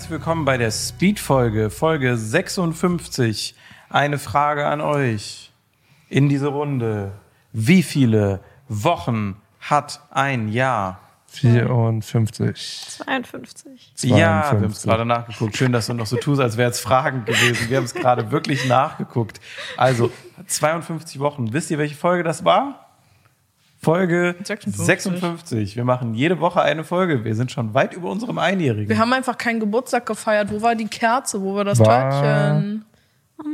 herzlich willkommen bei der Speed-Folge, Folge 56. Eine Frage an euch in diese Runde. Wie viele Wochen hat ein Jahr? 54. 52. Ja, wir haben 52. es gerade nachgeguckt. Schön, dass du noch so tust, als wäre es Fragen gewesen. Wir haben es gerade wirklich nachgeguckt. Also, 52 Wochen. Wisst ihr, welche Folge das war? Folge 56. 56. Wir machen jede Woche eine Folge. Wir sind schon weit über unserem Einjährigen. Wir haben einfach keinen Geburtstag gefeiert. Wo war die Kerze? Wo war das War- Törtchen?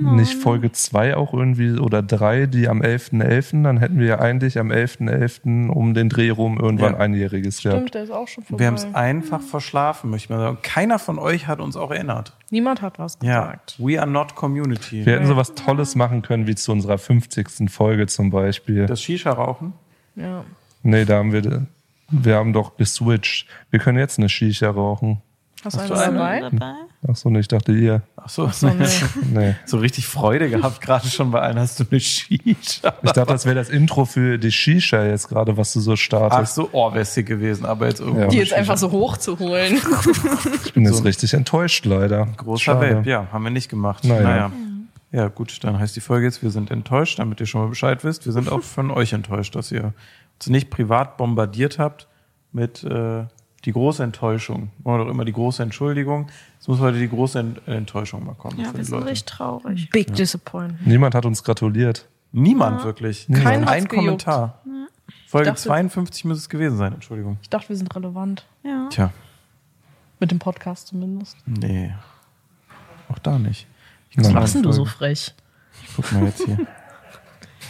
Nicht Folge 2 auch irgendwie oder 3, die am 11.11., dann hätten wir ja eigentlich am 11.11. um den Dreh rum irgendwann Ja. einjähriges gehabt. Stimmt, der ist auch schon vorbei. Wir haben es einfach verschlafen, möchte ich mal sagen. Keiner von euch hat uns auch erinnert. Niemand hat was Ja, gesagt. we are not community. Wir hätten sowas Tolles machen können, wie zu unserer 50. Folge zum Beispiel. Das Shisha-Rauchen? Ja. Nee, da haben wir, wir haben doch geswitcht. Wir können jetzt eine Shisha rauchen. Hast du Hast du eine dabei? Dabei? Ach so, nee, ich dachte ihr. Ach so, So, nee. Nee. so richtig Freude gehabt, gerade schon bei einer hast du eine Shisha. Ich dachte, das wäre das Intro für die Shisha jetzt gerade, was du so Ach startest. so, oh, wäre sick gewesen, aber jetzt irgendwie. Ja. Die jetzt einfach so hochzuholen. Ich bin jetzt richtig enttäuscht, leider. Großer Schade. Vape, ja, haben wir nicht gemacht. Naja. Naja. Ja, gut, dann heißt die Folge jetzt, wir sind enttäuscht, damit ihr schon mal Bescheid wisst. Wir sind auch von euch enttäuscht, dass ihr uns nicht privat bombardiert habt mit äh, die große Enttäuschung. Oder doch immer die große Entschuldigung. Es muss heute die große Ent Enttäuschung mal kommen. Ja, für wir die sind Leute. richtig traurig. Big Disappointment. Niemand hat uns gratuliert. Niemand wirklich. Keinen hat's Ein gejuckt. Kommentar. Folge dachte- 52 muss es gewesen sein, Entschuldigung. Ich dachte, wir sind relevant. Ja. Tja, Mit dem Podcast zumindest. nee. Auch da nicht. Was denn du so frech? Ich guck mal jetzt hier.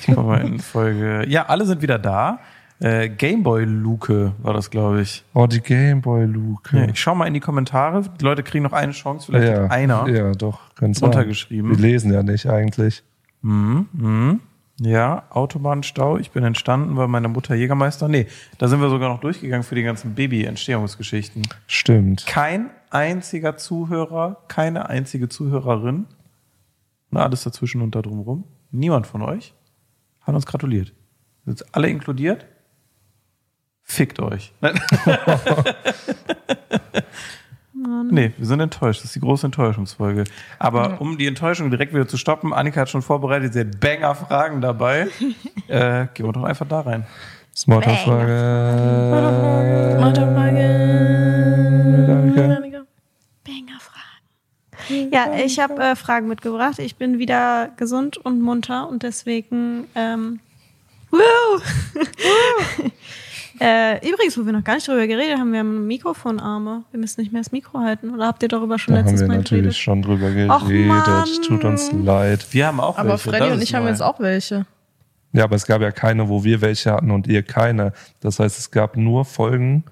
Ich guck mal in Folge. Ja, alle sind wieder da. Äh, Gameboy-Luke war das, glaube ich. Oh, die Gameboy-Luke. Ja, ich schau mal in die Kommentare. Die Leute kriegen noch eine Chance. Vielleicht ja, hat einer Ja, doch. Kann's runtergeschrieben. Wir lesen ja nicht eigentlich. Mhm, mhm. Ja, Autobahnstau. Ich bin entstanden, weil meine Mutter Jägermeister. Nee, da sind wir sogar noch durchgegangen für die ganzen Baby-Entstehungsgeschichten. Stimmt. Kein einziger Zuhörer, keine einzige Zuhörerin und alles dazwischen und da drumherum. Niemand von euch hat uns gratuliert. Sind alle inkludiert? Fickt euch. Nee, wir sind enttäuscht. Das ist die große Enttäuschungsfolge. Aber um die Enttäuschung direkt wieder zu stoppen, Annika hat schon vorbereitet, sie hat Banger-Fragen dabei. äh, gehen wir doch einfach da rein. Smalltalk-Frage. Banger Fragen. Ja, ich habe äh, Fragen mitgebracht. Ich bin wieder gesund und munter und deswegen. Ähm, woo! äh, übrigens, wo wir noch gar nicht drüber geredet haben, wir haben Mikrofonarme. Wir müssen nicht mehr das Mikro halten. Oder habt ihr darüber schon Da haben letztes wir Mal natürlich geredet? schon drüber geredet. Tut uns leid. Wir haben auch Aber welche. Freddy das und ich haben jetzt auch welche. Ja, aber es gab ja keine, wo wir welche hatten und ihr keine. Das heißt, es gab nur Folgen,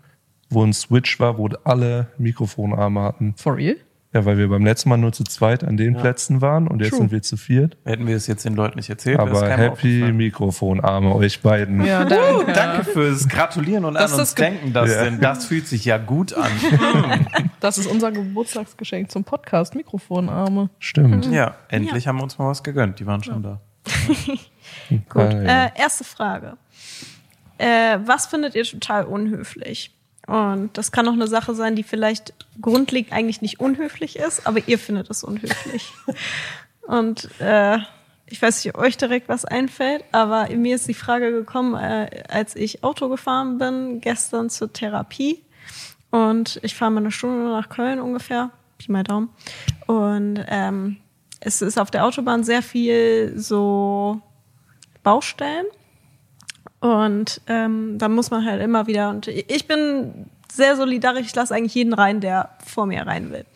wo ein Switch war, wo alle Mikrofonarme hatten. For real? Ja, weil wir beim letzten Mal nur zu zweit an den Plätzen waren und jetzt True. sind wir zu viert. Hätten wir es jetzt den Leuten nicht erzählt, Aber happy. Mikrofonarme, euch beiden. Ja, danke. Danke fürs Gratulieren und Das an uns denken, das Ja. denn das fühlt sich ja gut an. Das ist unser Geburtstagsgeschenk zum Podcast. Mikrofonarme. Stimmt. ja, endlich haben wir uns mal was gegönnt. Die waren schon da. Gut. Ah, ja. Äh, erste Frage. Äh, was findet ihr total unhöflich? Und das kann auch eine Sache sein, die vielleicht grundlegend eigentlich nicht unhöflich ist, aber ihr findet es unhöflich. Und äh, ich weiß nicht, ob euch direkt was einfällt, aber mir ist die Frage gekommen, äh, als ich Auto gefahren bin, gestern zur Therapie. Und ich fahre mal eine Stunde nach Köln ungefähr, Pi mal Daumen. Und ähm, es ist auf der Autobahn sehr viel so Baustellen. Und ähm, da muss man halt immer wieder, und ich bin sehr solidarisch, ich lasse eigentlich jeden rein, der vor mir rein will.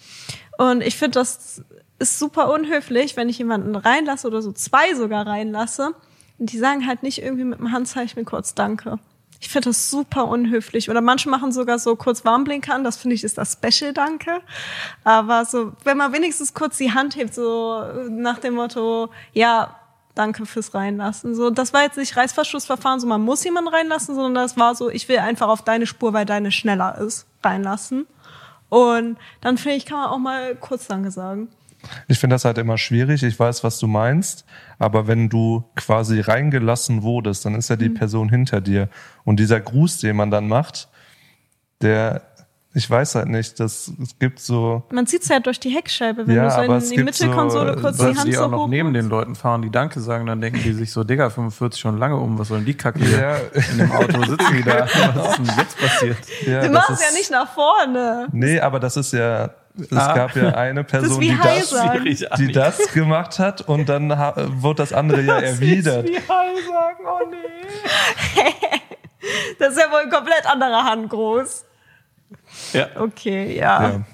Und ich finde, das ist super unhöflich, wenn ich jemanden reinlasse oder so zwei sogar reinlasse. Und die sagen halt nicht irgendwie mit dem Handzeichen kurz Danke. Ich finde das super unhöflich. Oder manche machen sogar so kurz Warnblinker an. Das finde ich ist das Special Danke. Aber so, wenn man wenigstens kurz die Hand hebt, so nach dem Motto, ja, danke fürs Reinlassen. So, das war jetzt nicht Reißverschlussverfahren, so man muss jemanden reinlassen, sondern das war so, ich will einfach auf deine Spur, weil deine schneller ist, reinlassen. Und dann finde ich, kann man auch mal kurz Danke sagen. Ich finde das halt immer schwierig. Ich weiß, was du meinst. Aber wenn du quasi reingelassen wurdest, dann ist ja die Person hinter dir. Und dieser Gruß, den man dann macht, der Ich weiß halt nicht, dass es gibt so. Man sieht es ja durch die Heckscheibe, wenn Ja, du so aber in es die gibt so, Mittelkonsole kurz Weil die Hand die so auch noch hoch neben den Leuten fahren, die Danke sagen, dann denken die sich so, Digga, 45 schon lange um, was soll denn die Kacke hier? Ja, In dem Auto sitzen die da. Was ist denn jetzt passiert? ja, Du das machst ist- ja nicht nach vorne. Nee, aber das ist ja. Es Ah. gab ja eine Das ist Person, wie die das, die das gemacht hat und dann ha- wurde das andere ja erwidert. Wie Hall sagen, oh nee. Das ist ja wohl ein komplett anderer Hand groß. Ja. Okay, ja. Ja.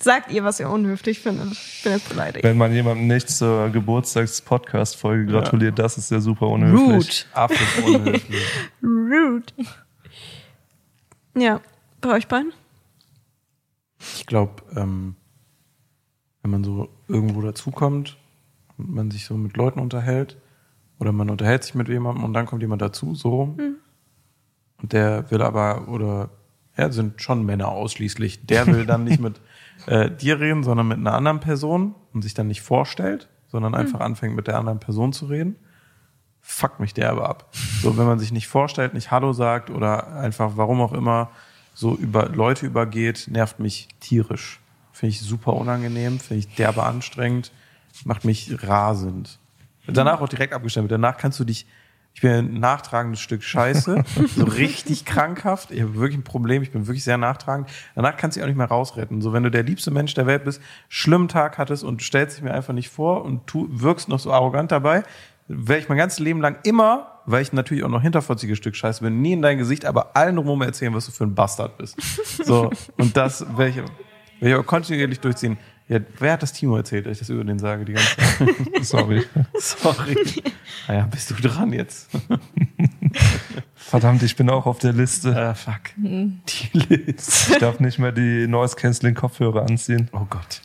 Sagt ihr, was ihr unhöflich findet. Ich bin jetzt beleidigt. Wenn man jemandem nicht zur Geburtstags-Podcast-Folge gratuliert, das ist ja super unhöflich. Absolut unhöflich. Rude. Ja, bei euch beiden? Ich glaube, ähm, wenn man so irgendwo dazukommt und man sich so mit Leuten unterhält oder man unterhält sich mit jemandem und dann kommt jemand dazu, so rum. Und der will aber, oder ja, sind schon Männer ausschließlich, der will dann nicht mit äh, dir reden, sondern mit einer anderen Person und sich dann nicht vorstellt, sondern einfach anfängt mit der anderen Person zu reden. Fuckt mich der aber ab. So, wenn man sich nicht vorstellt, nicht Hallo sagt oder einfach, warum auch immer, so über Leute übergeht, nervt mich tierisch. Finde ich super unangenehm, finde ich derbe anstrengend, macht mich rasend. Danach auch direkt abgestempelt. Danach kannst du dich, ich bin ein nachtragendes Stück Scheiße, so richtig krankhaft. Ich habe wirklich ein Problem, ich bin wirklich sehr nachtragend. Danach kannst du dich auch nicht mehr rausretten. So, wenn du der liebste Mensch der Welt bist, schlimmen Tag hattest und stellst dich mir einfach nicht vor und tu, wirkst noch so arrogant dabei, werde ich mein ganzes Leben lang immer, weil ich natürlich auch noch hinterfotziges Stück Scheiße bin, nie in dein Gesicht, aber allen drumherum erzählen, was du für ein Bastard bist. So, und das werde ich, werde ich auch kontinuierlich durchziehen. Ja, wer hat das Timo erzählt, dass ich das über den sage die ganze Zeit? Sorry. Sorry. Naja, bist du dran jetzt? Verdammt, ich bin auch auf der Liste. Ah, fuck. Die Liste. Ich darf nicht mehr die Noise Canceling Kopfhörer anziehen. Oh Gott.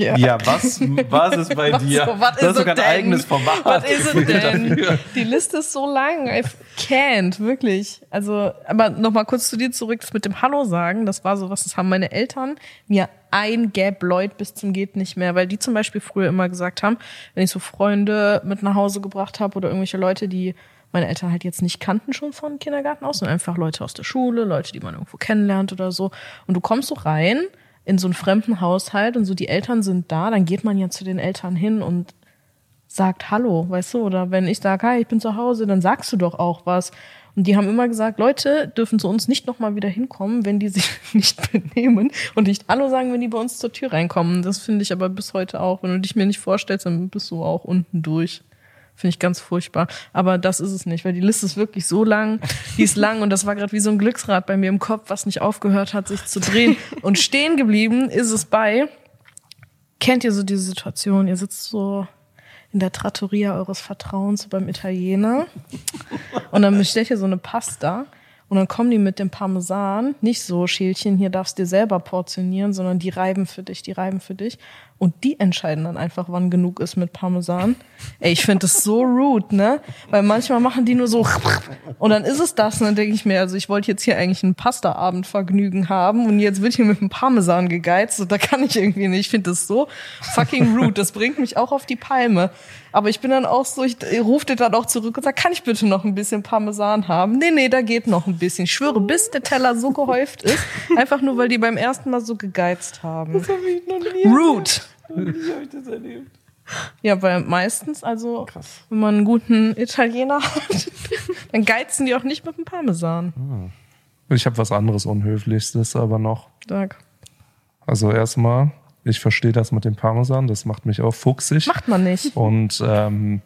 Ja. Ja, was, was ist bei Was dir? was das ist sogar ein eigenes Format. Was ist es denn? Dafür. Die Liste ist so lang. I can't, wirklich. Also, aber nochmal kurz zu dir zurück, das mit dem Hallo sagen, das war so was, das haben meine Eltern mir eingebläut bis zum geht nicht mehr, weil die zum Beispiel früher immer gesagt haben, wenn ich so Freunde mit nach Hause gebracht habe oder irgendwelche Leute, die meine Eltern halt jetzt nicht kannten schon von Kindergarten aus, sondern einfach Leute aus der Schule, Leute, die man irgendwo kennenlernt oder so. Und du kommst so rein in so einen fremden Haushalt und so die Eltern sind da, dann geht man ja zu den Eltern hin und sagt Hallo, weißt du? Oder wenn ich sage, hi, ich bin zu Hause, dann sagst du doch auch was. Und die haben immer gesagt, Leute dürfen zu uns nicht nochmal wieder hinkommen, wenn die sich nicht benehmen und nicht Hallo sagen, wenn die bei uns zur Tür reinkommen. Das finde ich aber bis heute auch. Wenn du dich mir nicht vorstellst, dann bist du auch unten durch. Finde ich ganz furchtbar. Aber das ist es nicht, weil die Liste ist wirklich so lang. Die ist lang und das war gerade wie so ein Glücksrad bei mir im Kopf, was nicht aufgehört hat, sich zu drehen. Und stehen geblieben ist es bei, kennt ihr so diese Situation? Ihr sitzt so in der Trattoria eures Vertrauens beim Italiener und dann bestellt ihr so eine Pasta und dann kommen die mit dem Parmesan, nicht so Schälchen, hier darfst du dir selber portionieren, sondern die reiben für dich, die reiben für dich und die entscheiden dann einfach, wann genug ist mit Parmesan. Ey, ich finde das so rude, ne? Weil manchmal machen die nur so und dann ist es das und dann denke ich mir, also ich wollte jetzt hier eigentlich ein Pasta-Abendvergnügen haben und jetzt wird hier mit dem Parmesan gegeizt und da kann ich irgendwie nicht. Ich finde das so fucking rude. Das bringt mich auch auf die Palme. Aber ich bin dann auch so, ich rufe dir dann auch zurück und sag, kann ich bitte noch ein bisschen Parmesan haben? Nee, nee, da geht noch ein bisschen. Ich schwöre, bis der Teller so gehäuft ist, einfach nur, weil die beim ersten Mal so gegeizt haben. Das hab ich noch nie Rude. Wie habe ich das erlebt? Ja, weil meistens, also, Krass. wenn man einen guten Italiener hat, dann geizen die auch nicht mit dem Parmesan. Ich habe was anderes Unhöflichstes aber noch. Sag. Also erstmal, ich verstehe das mit dem Parmesan, das macht mich auch fuchsig. Macht man nicht. Und ähm,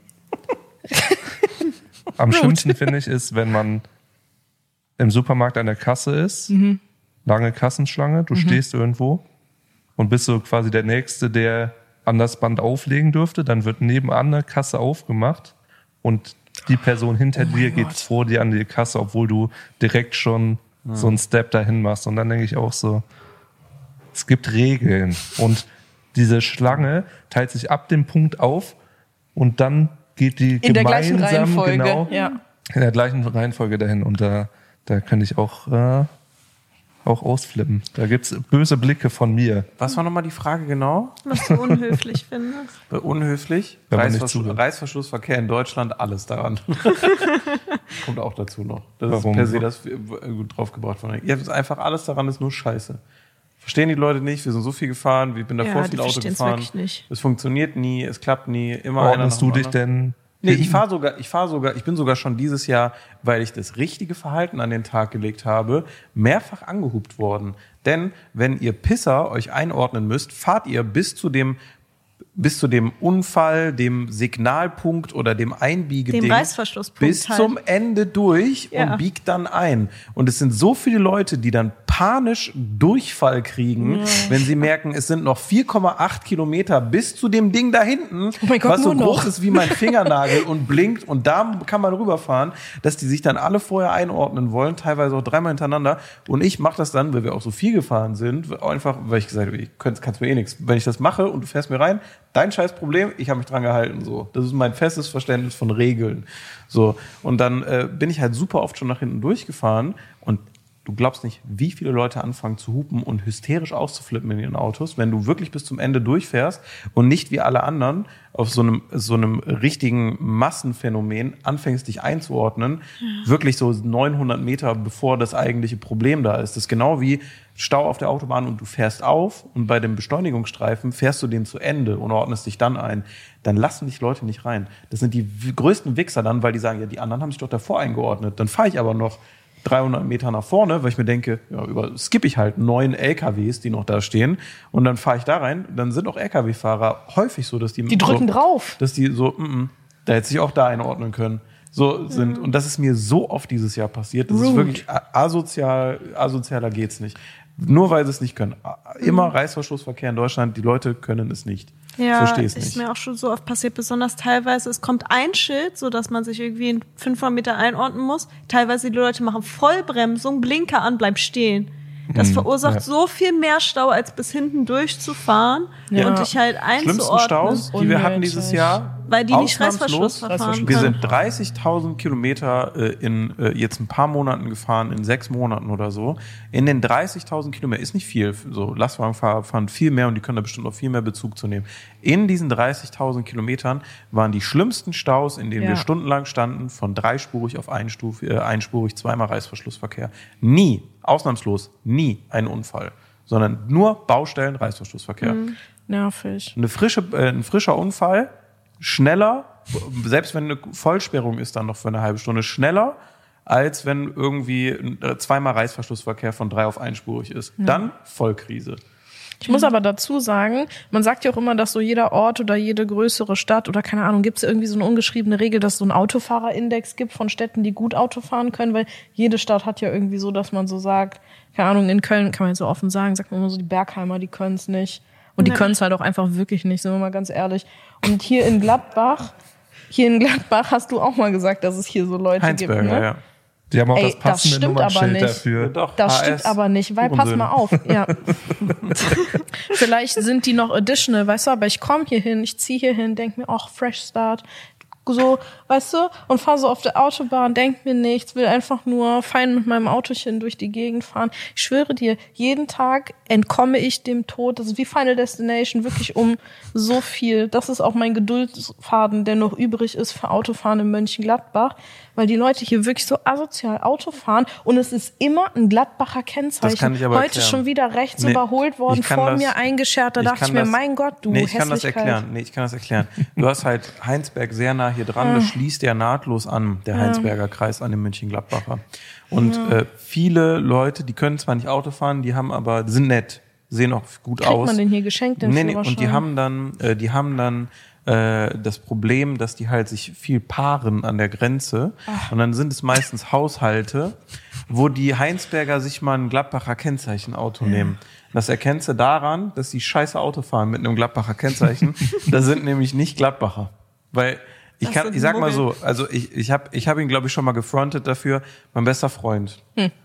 am schlimmsten finde ich ist, wenn man im Supermarkt an der Kasse ist, lange Kassenschlange, du stehst irgendwo und bist so quasi der Nächste, der an das Band auflegen dürfte, dann wird nebenan eine Kasse aufgemacht und die Person hinter dir geht vor dir an die Kasse, obwohl du direkt schon so einen Step dahin machst. Und dann denke ich auch so, es gibt Regeln und diese Schlange teilt sich ab dem Punkt auf und dann geht die In der gleichen gemeinsam Reihenfolge. genau Ja. in der gleichen Reihenfolge dahin und da da könnte ich auch äh, auch ausflippen. Da gibt's böse Blicke von mir. Was war nochmal die Frage genau? Was du unhöflich findest. Bei unhöflich? Reißverschluss. Reißverschlussverkehr in Deutschland, alles daran. Kommt auch dazu noch. Das Warum? ist per se das äh, gut draufgebracht von Ja, das ist einfach alles daran ist nur Scheiße. Verstehen die Leute nicht? Wir sind so viel gefahren, ich bin davor Ja, viel Auto gefahren. wirklich nicht. Es funktioniert nie, es klappt nie, immer einer Ordnest nach du dich anderen. denn? Nee, ich hinten? fahre sogar, ich fahre sogar, ich bin sogar schon dieses Jahr, weil ich das richtige Verhalten an den Tag gelegt habe, mehrfach angehupt worden. Denn wenn ihr Pisser euch einordnen müsst, fahrt ihr bis zu dem bis zu dem Unfall, dem Signalpunkt oder dem Einbiegeding Dem Reißverschlusspunkt bis halt. zum Ende durch Ja. und biegt dann ein. Und es sind so viele Leute, die dann panisch Durchfall kriegen, wenn sie merken, es sind noch 4,8 Kilometer bis zu dem Ding da hinten, Oh Gott, was so nur noch. groß ist wie mein Fingernagel und blinkt und da kann man rüberfahren, dass die sich dann alle vorher einordnen wollen, teilweise auch dreimal hintereinander. Und ich mache das dann, weil wir auch so viel gefahren sind, einfach, weil ich gesagt habe, ich kannst mir eh nichts. Wenn ich das mache und du fährst mir rein, dein scheiß Problem, ich habe mich dran gehalten. So, das ist mein festes Verständnis von Regeln. So und dann äh, bin ich halt super oft schon nach hinten durchgefahren und Du glaubst nicht, wie viele Leute anfangen zu hupen und hysterisch auszuflippen in ihren Autos, wenn du wirklich bis zum Ende durchfährst und nicht wie alle anderen auf so einem, so einem richtigen Massenphänomen anfängst, dich einzuordnen, wirklich so 900 Meter bevor das eigentliche Problem da ist. Das ist genau wie Stau auf der Autobahn und du fährst auf und bei dem Beschleunigungsstreifen fährst du den zu Ende und ordnest dich dann ein. Dann lassen dich Leute nicht rein. Das sind die größten Wichser dann, weil die sagen, ja, die anderen haben sich doch davor eingeordnet. Dann fahre ich aber noch 300 Meter nach vorne, weil ich mir denke, ja, über skippe ich halt neun LKWs, die noch da stehen, und dann fahre ich da rein. Dann sind auch LKW-Fahrer häufig so, dass die Die drücken so, drauf. dass die so, mm, mm, da hätte sich auch da einordnen können. So sind und das ist mir so oft dieses Jahr passiert. Das ist Rude. wirklich a- asozial, asozialer geht's nicht. Nur weil sie es nicht können. Immer Reißverschlussverkehr in Deutschland, die Leute können es nicht. Ja, Verstehe es ist nicht. mir auch schon so oft passiert, besonders teilweise, es kommt ein Schild, so dass man sich irgendwie in 500 Meter einordnen muss. Teilweise die Leute machen Vollbremsung, Blinker an, bleib stehen. Das verursacht ja. so viel mehr Stau, als bis hinten durchzufahren Ja. und dich halt Schlimmsten einzuordnen. Staus, die wir hatten dieses Jahr. Weil die nicht ausnahmslos. Reißverschluss verfahren Wir können. sind 30.000 Kilometer äh, in äh, jetzt ein paar Monaten gefahren, in sechs Monaten oder so. In den 30.000 Kilometern ist nicht viel. So Lastwagenfahrer fahren viel mehr und die können da bestimmt noch viel mehr Bezug zu nehmen. In diesen 30.000 Kilometern waren die schlimmsten Staus, in denen Ja. wir stundenlang standen, von dreispurig auf einstuf, äh, einspurig, zweimal Reißverschlussverkehr. Nie, ausnahmslos, nie ein Unfall, sondern nur Baustellen, Reißverschlussverkehr. Nervig. Eine frische, äh, ein frischer Unfall, schneller, selbst wenn eine Vollsperrung ist dann noch für eine halbe Stunde, schneller, als wenn irgendwie äh, zweimal Reißverschlussverkehr von drei auf einspurig ist. Dann Vollkrise. Ich muss aber dazu sagen, man sagt ja auch immer, dass so jeder Ort oder jede größere Stadt oder keine Ahnung, gibt es irgendwie so eine ungeschriebene Regel, dass es so einen Autofahrerindex gibt von Städten, die gut Auto fahren können, weil jede Stadt hat ja irgendwie so, dass man so sagt, keine Ahnung, in Köln kann man jetzt so offen sagen, sagt man immer so, die Bergheimer, die können es nicht. Und die können es halt auch einfach wirklich nicht, sind wir mal ganz ehrlich. Und hier in Gladbach, hier in Gladbach hast du auch mal gesagt, dass es hier so Leute Heinsberger, gibt. Ne? ja. Die haben auch Ey, das das passende stimmt aber Nummernschild nicht. dafür. Doch, Das HS, stimmt aber nicht, weil pass Hurensöhne. mal auf, ja. Vielleicht sind die noch additional, weißt du, aber ich komme hier hin, ich ziehe hier hin, denk mir, ach, Fresh Start. So, weißt du, und fahre so auf der Autobahn, denk mir nichts, will einfach nur fein mit meinem Autochen durch die Gegend fahren. Ich schwöre dir, jeden Tag entkomme ich dem Tod. Das ist wie Final Destination, wirklich um so viel. Das ist auch mein Geduldsfaden, der noch übrig ist für Autofahren in Mönchengladbach, weil die Leute hier wirklich so asozial Auto fahren und es ist immer ein Gladbacher Kennzeichen. Das kann ich aber Heute erklären. schon wieder rechts Nee, überholt worden, vor das- mir eingeschert. Da Ich dachte ich mir, das- mein Gott, du Nee, ich kann das erklären. Nee, ich kann das erklären. Du hast halt Heinsberg sehr nah hier dran, das schließt ja nahtlos an, der Heinsberger Kreis an den München-Gladbacher. Und äh, viele Leute, die können zwar nicht Auto fahren, die haben aber, sind nett, sehen auch gut Kriegt aus. man den hier geschenkt, den nee, nee, und die haben dann, äh, die haben dann äh, das Problem, dass die halt sich viel paaren an der Grenze. Und dann sind es meistens Haushalte, wo die Heinsberger sich mal ein Gladbacher Kennzeichenauto nehmen. Das erkennst du daran, dass die scheiße Auto fahren mit einem Gladbacher Kennzeichen. das sind nämlich nicht Gladbacher. Weil ich Das kann, ich sag mal so, also ich, ich habe ich hab ihn, glaube ich, schon mal gefrontet dafür. Mein bester Freund,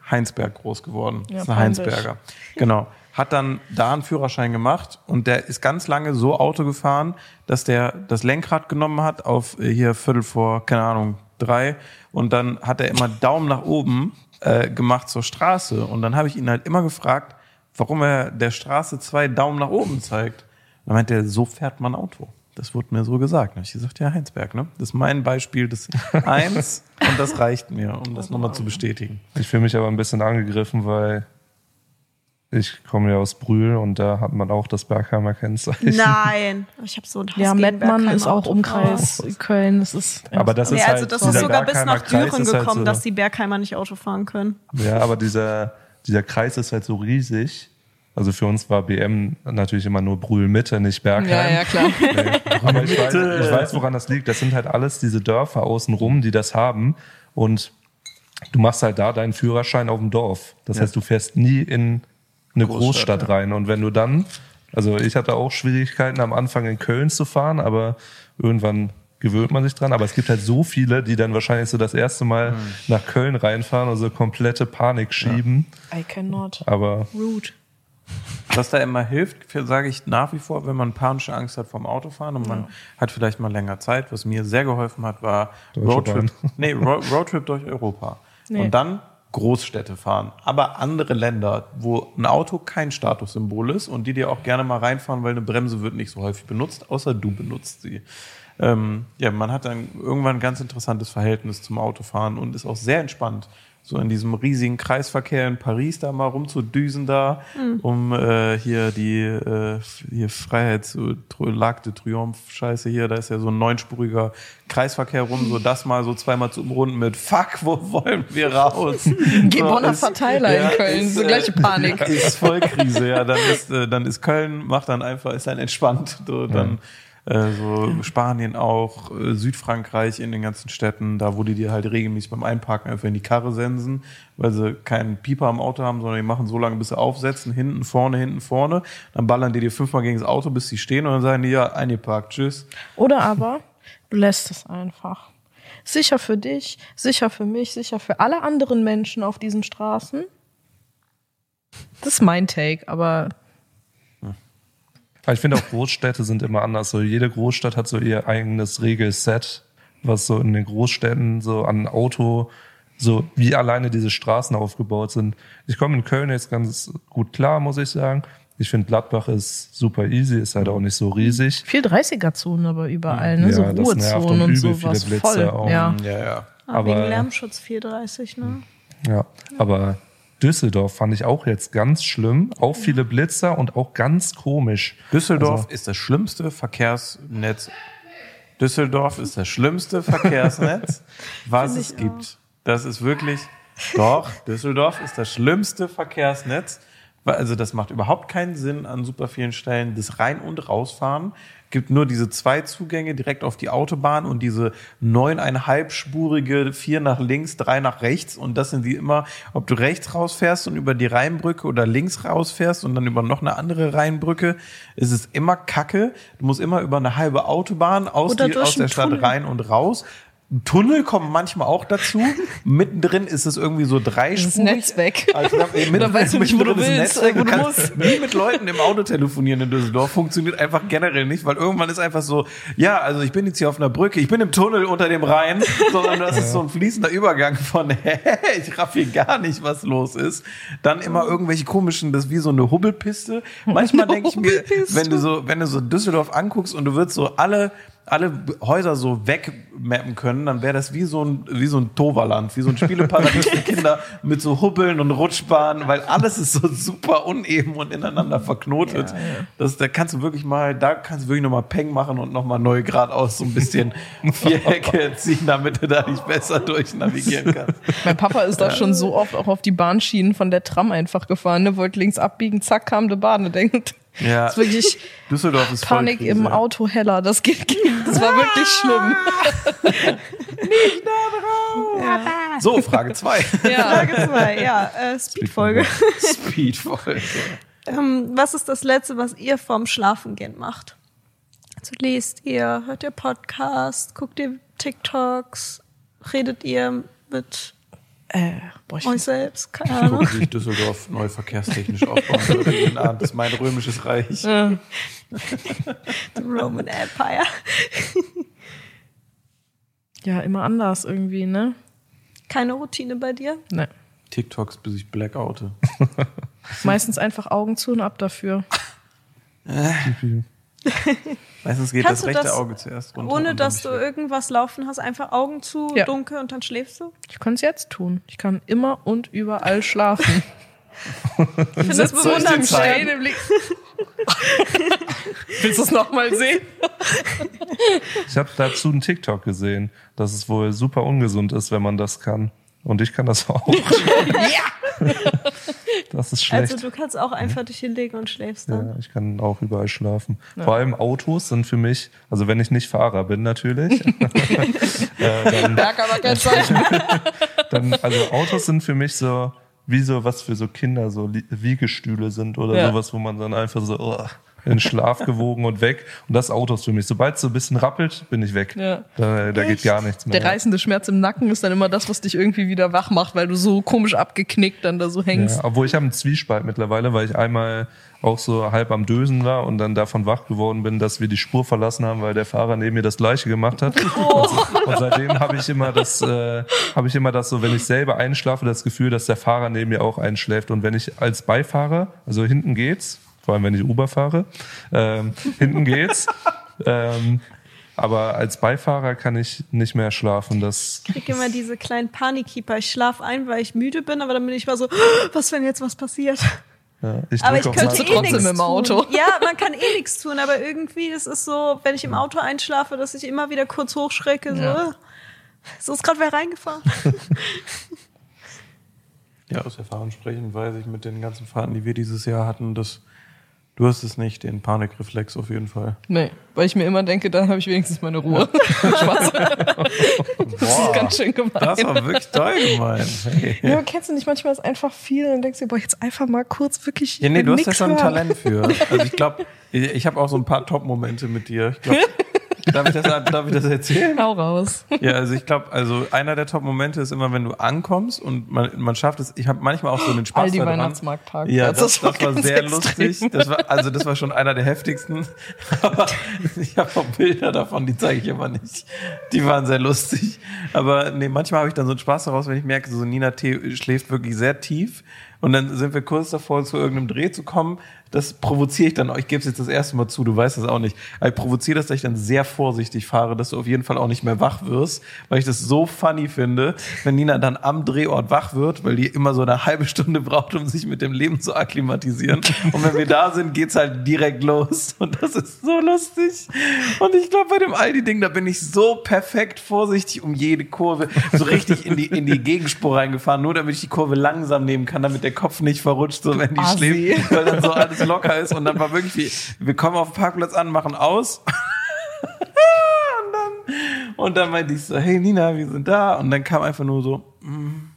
Heinsberg groß geworden. Hm. Ja, ist ein peinlich. Heinsberger. Genau. Hat dann da einen Führerschein gemacht und der ist ganz lange so Auto gefahren, dass der das Lenkrad genommen hat auf äh, hier Viertel vor, keine Ahnung, drei. Und dann hat er immer Daumen nach oben äh, gemacht zur Straße. Und dann habe ich ihn halt immer gefragt, warum er der Straße zwei Daumen nach oben zeigt. Dann meinte er, so fährt man Auto. Das wurde mir so gesagt. Dann habe ich gesagt, ja, Heinsberg, ne? Das ist mein Beispiel des Eins und das reicht mir, um das nochmal zu bestätigen. Ich fühle mich aber ein bisschen angegriffen, weil ich komme ja aus Brühl und da hat man auch das Bergheimer Kennzeichen. Nein, ich habe so einen Hass Ja, Mettmann ist auch. Umkreis Köln. Das ist, ja. Aber das Nee, ist also halt das ist sogar bis nach Kreis Düren halt gekommen, so, dass die Bergheimer nicht Auto fahren können. Ja, aber dieser, dieser Kreis ist halt so riesig. Also für uns war BM natürlich immer nur Brühl Mitte, nicht Bergheim. ja, ja, klar. Aber ich weiß, ich weiß, woran das liegt. Das sind halt alles diese Dörfer außenrum, die das haben. Und du machst halt da deinen Führerschein auf dem Dorf. Das heißt, du fährst nie in eine Großstadt, Großstadt, rein. Und wenn du dann, also ich hatte auch Schwierigkeiten am Anfang in Köln zu fahren, aber irgendwann gewöhnt man sich dran. Aber es gibt halt so viele, die dann wahrscheinlich so das erste Mal nach Köln reinfahren und so komplette Panik schieben. I cannot. Aber Rude. Was da immer hilft, sage ich nach wie vor, wenn man panische Angst hat vom Autofahren und man hat vielleicht mal länger Zeit. Was mir sehr geholfen hat, war Roadtrip. Nee, Ro Roadtrip durch Europa. Nee. Und dann Großstädte fahren. Aber andere Länder, wo ein Auto kein Statussymbol ist und die dir auch gerne mal reinfahren, weil eine Bremse wird nicht so häufig benutzt, außer du benutzt sie. Ähm, ja, man hat dann irgendwann ein ganz interessantes Verhältnis zum Autofahren und ist auch sehr entspannt. So in diesem riesigen Kreisverkehr in Paris da mal rumzudüsen da, um äh, hier die äh, hier Freiheits Lag de Triomphe Scheiße hier, da ist ja so ein neunspuriger Kreisverkehr rum, so das mal so zweimal zu umrunden mit Fuck, wo wollen wir raus? Gebonner ist- Verteiler in Köln, ist, so äh, gleiche Panik. Ist voll Krise, ja. Dann ist, äh, dann ist Köln, macht dann einfach, ist dann entspannt. So, dann äh, so Spanien auch, äh, Südfrankreich in den ganzen Städten, da wo die dir halt regelmäßig beim Einparken einfach in die Karre sensen, weil sie keinen Pieper am Auto haben, sondern die machen so lange, bis sie aufsetzen, hinten, vorne, hinten, vorne. Dann ballern die dir fünfmal gegen das Auto, bis sie stehen und dann sagen die, ja, eingeparkt, tschüss. Oder aber du lässt es einfach. Sicher für dich, sicher für mich, sicher für alle anderen Menschen auf diesen Straßen. Das ist mein Take, aber Aber ich finde auch Großstädte sind immer anders. So jede Großstadt hat so ihr eigenes Regelset, was so in den Großstädten so an Auto, so wie alleine diese Straßen aufgebaut sind. Ich komme in Köln jetzt ganz gut klar, muss ich sagen. Ich finde Gladbach ist super easy, ist halt auch nicht so riesig. viel 30er-Zonen aber überall, ne? so Ja, nervt Ruhezonen und und sowas. viele Blitze Voll. auch. Ja. Ja, ja. Aber Aber- wegen Lärmschutz 430, ne? Ja, aber Düsseldorf fand ich auch jetzt ganz schlimm. Auch viele Blitzer und auch ganz komisch. Düsseldorf Also- ist das schlimmste Verkehrsnetz. Düsseldorf ist das schlimmste Verkehrsnetz, was es gibt. Das ist wirklich, doch, Düsseldorf ist das schlimmste Verkehrsnetz. Also das macht überhaupt keinen Sinn an super vielen Stellen. Das Rein- und Rausfahren gibt nur diese zwei Zugänge direkt auf die Autobahn und diese neuneinhalbspurige, vier nach links, drei nach rechts. Und das sind die immer, ob du rechts rausfährst und über die Rheinbrücke oder links rausfährst und dann über noch eine andere Rheinbrücke, ist es immer Kacke. Du musst immer über eine halbe Autobahn aus, die, aus der Stadt Tunnel. rein und raus. Tunnel kommen manchmal auch dazu. Mittendrin ist es irgendwie so dreispurig. Das Netz weg. Also, mit, Dann weißt du nicht, wo du willst, Netzwerk. wo du kannst nie mit Leuten im Auto telefonieren in Düsseldorf. Funktioniert einfach generell nicht, weil irgendwann ist einfach so, ja, also ich bin jetzt hier auf einer Brücke, ich bin im Tunnel unter dem Rhein, sondern das ist so ein fließender Übergang von, hä, ich raff hier gar nicht, was los ist. Dann immer irgendwelche komischen, das ist wie so eine Hubbelpiste. Manchmal denke ich mir, wenn du so, wenn du so Düsseldorf anguckst und du würdest so alle alle Häuser so wegmappen können, dann wäre das wie so ein wie so ein Toverland, wie so ein Spieleparadies für Kinder mit so Hubbeln und Rutschbahnen, weil alles ist so super uneben und ineinander verknotet. Das, da kannst du wirklich mal, da kannst du wirklich nochmal Peng machen und nochmal neu geradeaus so ein bisschen Vierecke ziehen, damit du da nicht besser durch navigieren kannst. Mein Papa ist da schon so oft auch auf die Bahnschienen von der Tram einfach gefahren, ne? wollte links abbiegen, zack, kam der Bahn. Denkt, Ja, das ist wirklich Düsseldorf ist Panik im ja. Auto heller. Das geht, das war wirklich schlimm. So, Frage zwei. Ja. Frage zwei, ja, äh, Speedfolge. Speedfolge. ähm, was ist das Letzte, was ihr vorm Schlafengehen macht? Also lest ihr, hört ihr Podcast, guckt ihr TikToks, redet ihr mit Äh, boah, ich euch selbst? Keine Ich Ahnung. gucke, wie ich Düsseldorf neu verkehrstechnisch aufbauen würde. Jeden Abend. Das ist mein römisches Reich. The Roman Empire. Ja, immer anders irgendwie, ne? Keine Routine bei dir? Ne. TikToks, bis ich blackoute. Meistens einfach Augen zu und ab dafür. Meistens geht Kannst das rechte das Auge zuerst runter. Ohne dass du irgendwas laufen hast, einfach Augen zu, Ja. dunkel und dann schläfst du? Ich kann es jetzt tun. Ich kann immer und überall schlafen. Ich finde das bewundernswert. Willst du es nochmal sehen? Ich habe dazu einen TikTok gesehen, dass es wohl super ungesund ist, wenn man das kann. Und ich kann das auch. ja! Das ist schlecht. Also du kannst auch einfach dich hinlegen und schläfst dann. Ja, ich kann auch überall schlafen. Vor allem Autos sind für mich, also wenn ich nicht Fahrer bin natürlich, äh, dann, Berg aber kein Zeichen. dann, also Autos sind für mich so, wie so was für so Kinder, so Wiegestühle sind oder Ja. sowas, wo man dann einfach so oh, in Schlaf gewogen und weg. Und das Auto ist für mich. Sobald es so ein bisschen rappelt, bin ich weg. Ja. Da, da geht gar nichts mehr. Der reißende Schmerz im Nacken ist dann immer das, was dich irgendwie wieder wach macht, weil du so komisch abgeknickt dann da so hängst. Ja, obwohl ich habe einen Zwiespalt mittlerweile, weil ich einmal auch so halb am Dösen war und dann davon wach geworden bin, dass wir die Spur verlassen haben, weil der Fahrer neben mir das Gleiche gemacht hat. Und, und seitdem habe ich immer das, äh, habe ich immer das so, wenn ich selber einschlafe, das Gefühl, dass der Fahrer neben mir auch einschläft. Und wenn ich als Beifahrer, also hinten geht's, vor allem wenn ich Uber fahre, ähm, hinten geht's. Ähm, aber als Beifahrer kann ich nicht mehr schlafen. Das Ich kriege immer diese kleinen Panikkeeper. Ich schlafe ein, weil ich müde bin, aber dann bin ich mal so, was, wenn jetzt was passiert? ja, ich Aber ich könnte eh trotzdem im Auto? Tun. Ja, man kann eh nichts tun, aber irgendwie ist es so, wenn ich im Auto einschlafe, dass ich immer wieder kurz hochschrecke, so, Ja. äh, so ist gerade wer reingefahren. Ja, aus Erfahrung sprechen weiß ich mit den ganzen Fahrten, die wir dieses Jahr hatten, dass du hast es nicht, den Panikreflex auf jeden Fall. Nee, weil ich mir immer denke, dann habe ich wenigstens meine Ruhe. Spaß. Das ist ganz schön gemein. Das war wirklich toll gemeint. Hey. Ja, aber kennst du nicht, manchmal ist einfach viel und denkst dir, boah, jetzt einfach mal kurz wirklich. Ja, nee, du hast ja schon ein. Talent für. Also ich glaube, ich, ich habe auch so ein paar Top-Momente mit dir. Ich glaube, darf, ich das, darf ich das erzählen? Hau raus. Ja, also ich glaube, also einer der Top-Momente ist immer, wenn du ankommst und man, man schafft es. Ich habe manchmal auch so den Spaß All die daran. Weihnachtsmarkttage. Ja, das, das war ganz sehr extrem. lustig. Das war, also das war schon einer der heftigsten. Aber ich habe auch Bilder davon, die zeige ich aber nicht. Die waren sehr lustig. Aber nee, manchmal habe ich dann so einen Spaß daraus, wenn ich merke, so Nina T. schläft wirklich sehr tief. Und dann sind wir kurz davor, zu irgendeinem Dreh zu kommen. Das provoziere ich dann auch. Ich gebe es jetzt das erste Mal zu, du weißt das auch nicht. Aber ich provoziere das, dass ich dann sehr vorsichtig fahre, dass du auf jeden Fall auch nicht mehr wach wirst, weil ich das so funny finde, wenn Nina dann am Drehort wach wird, weil die immer so eine halbe Stunde braucht, um sich mit dem Leben zu akklimatisieren. Und wenn wir da sind, geht's halt direkt los. Und das ist so lustig. Und ich glaube, bei dem Aldi-Ding, da bin ich so perfekt vorsichtig um jede Kurve, so richtig in die, in die Gegenspur reingefahren, nur damit ich die Kurve langsam nehmen kann, damit der Kopf nicht verrutscht, so wenn die schläft, weil dann so alles locker ist. Und dann war wirklich wie, wir kommen auf den Parkplatz an, machen aus. und dann, und dann meinte ich so, hey Nina, wir sind da. Und dann kam einfach nur so, mm.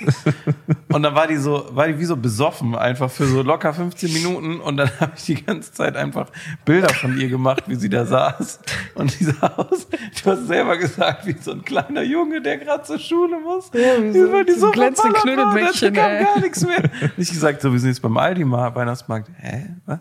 und dann war die so, war die wie so besoffen, einfach für so locker 15 Minuten. Und dann habe ich die ganze Zeit einfach Bilder von ihr gemacht, wie sie da saß. Und die sah aus, du hast selber gesagt, wie so ein kleiner Junge, der gerade zur Schule muss. Ja, wie so- die so ein glänzende Knödelbäckchen, da kam ey. gar nichts mehr. Ich gesagt, so, wir sind jetzt beim Aldi mal Weihnachtsmarkt. Hä? Was?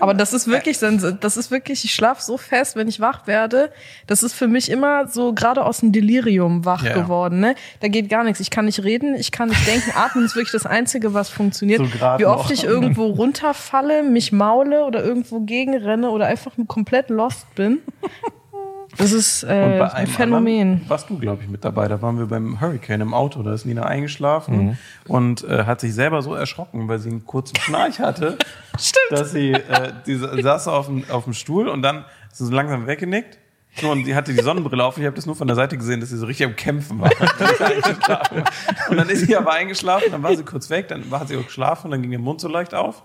Aber das ist wirklich, das ist wirklich, ich schlaf so fest, wenn ich wach werde. Das ist für mich immer so gerade aus dem Delirium wach Ja. geworden. Ne? Da geht gar nichts. Ich kann nicht reden, ich kann nicht denken. Atmen ist wirklich das Einzige, was funktioniert. So Wie oft noch. ich irgendwo runterfalle, mich maule oder irgendwo gegenrenne oder einfach komplett lost bin. Das ist äh, ein Phänomen. anderen warst du, glaube ich, mit dabei. Da waren wir beim Hurricane im Auto. Da ist Nina eingeschlafen und äh, hat sich selber so erschrocken, weil sie einen kurzen Schnarch hatte, dass sie, äh, die saß auf dem, auf dem Stuhl und dann ist sie so langsam weggenickt. So, und sie hatte die Sonnenbrille auf. Ich habe das nur von der Seite gesehen, dass sie so richtig am Kämpfen war. Und dann ist sie aber eingeschlafen, dann war sie kurz weg, dann war sie auch geschlafen dann ging ihr Mund so leicht auf.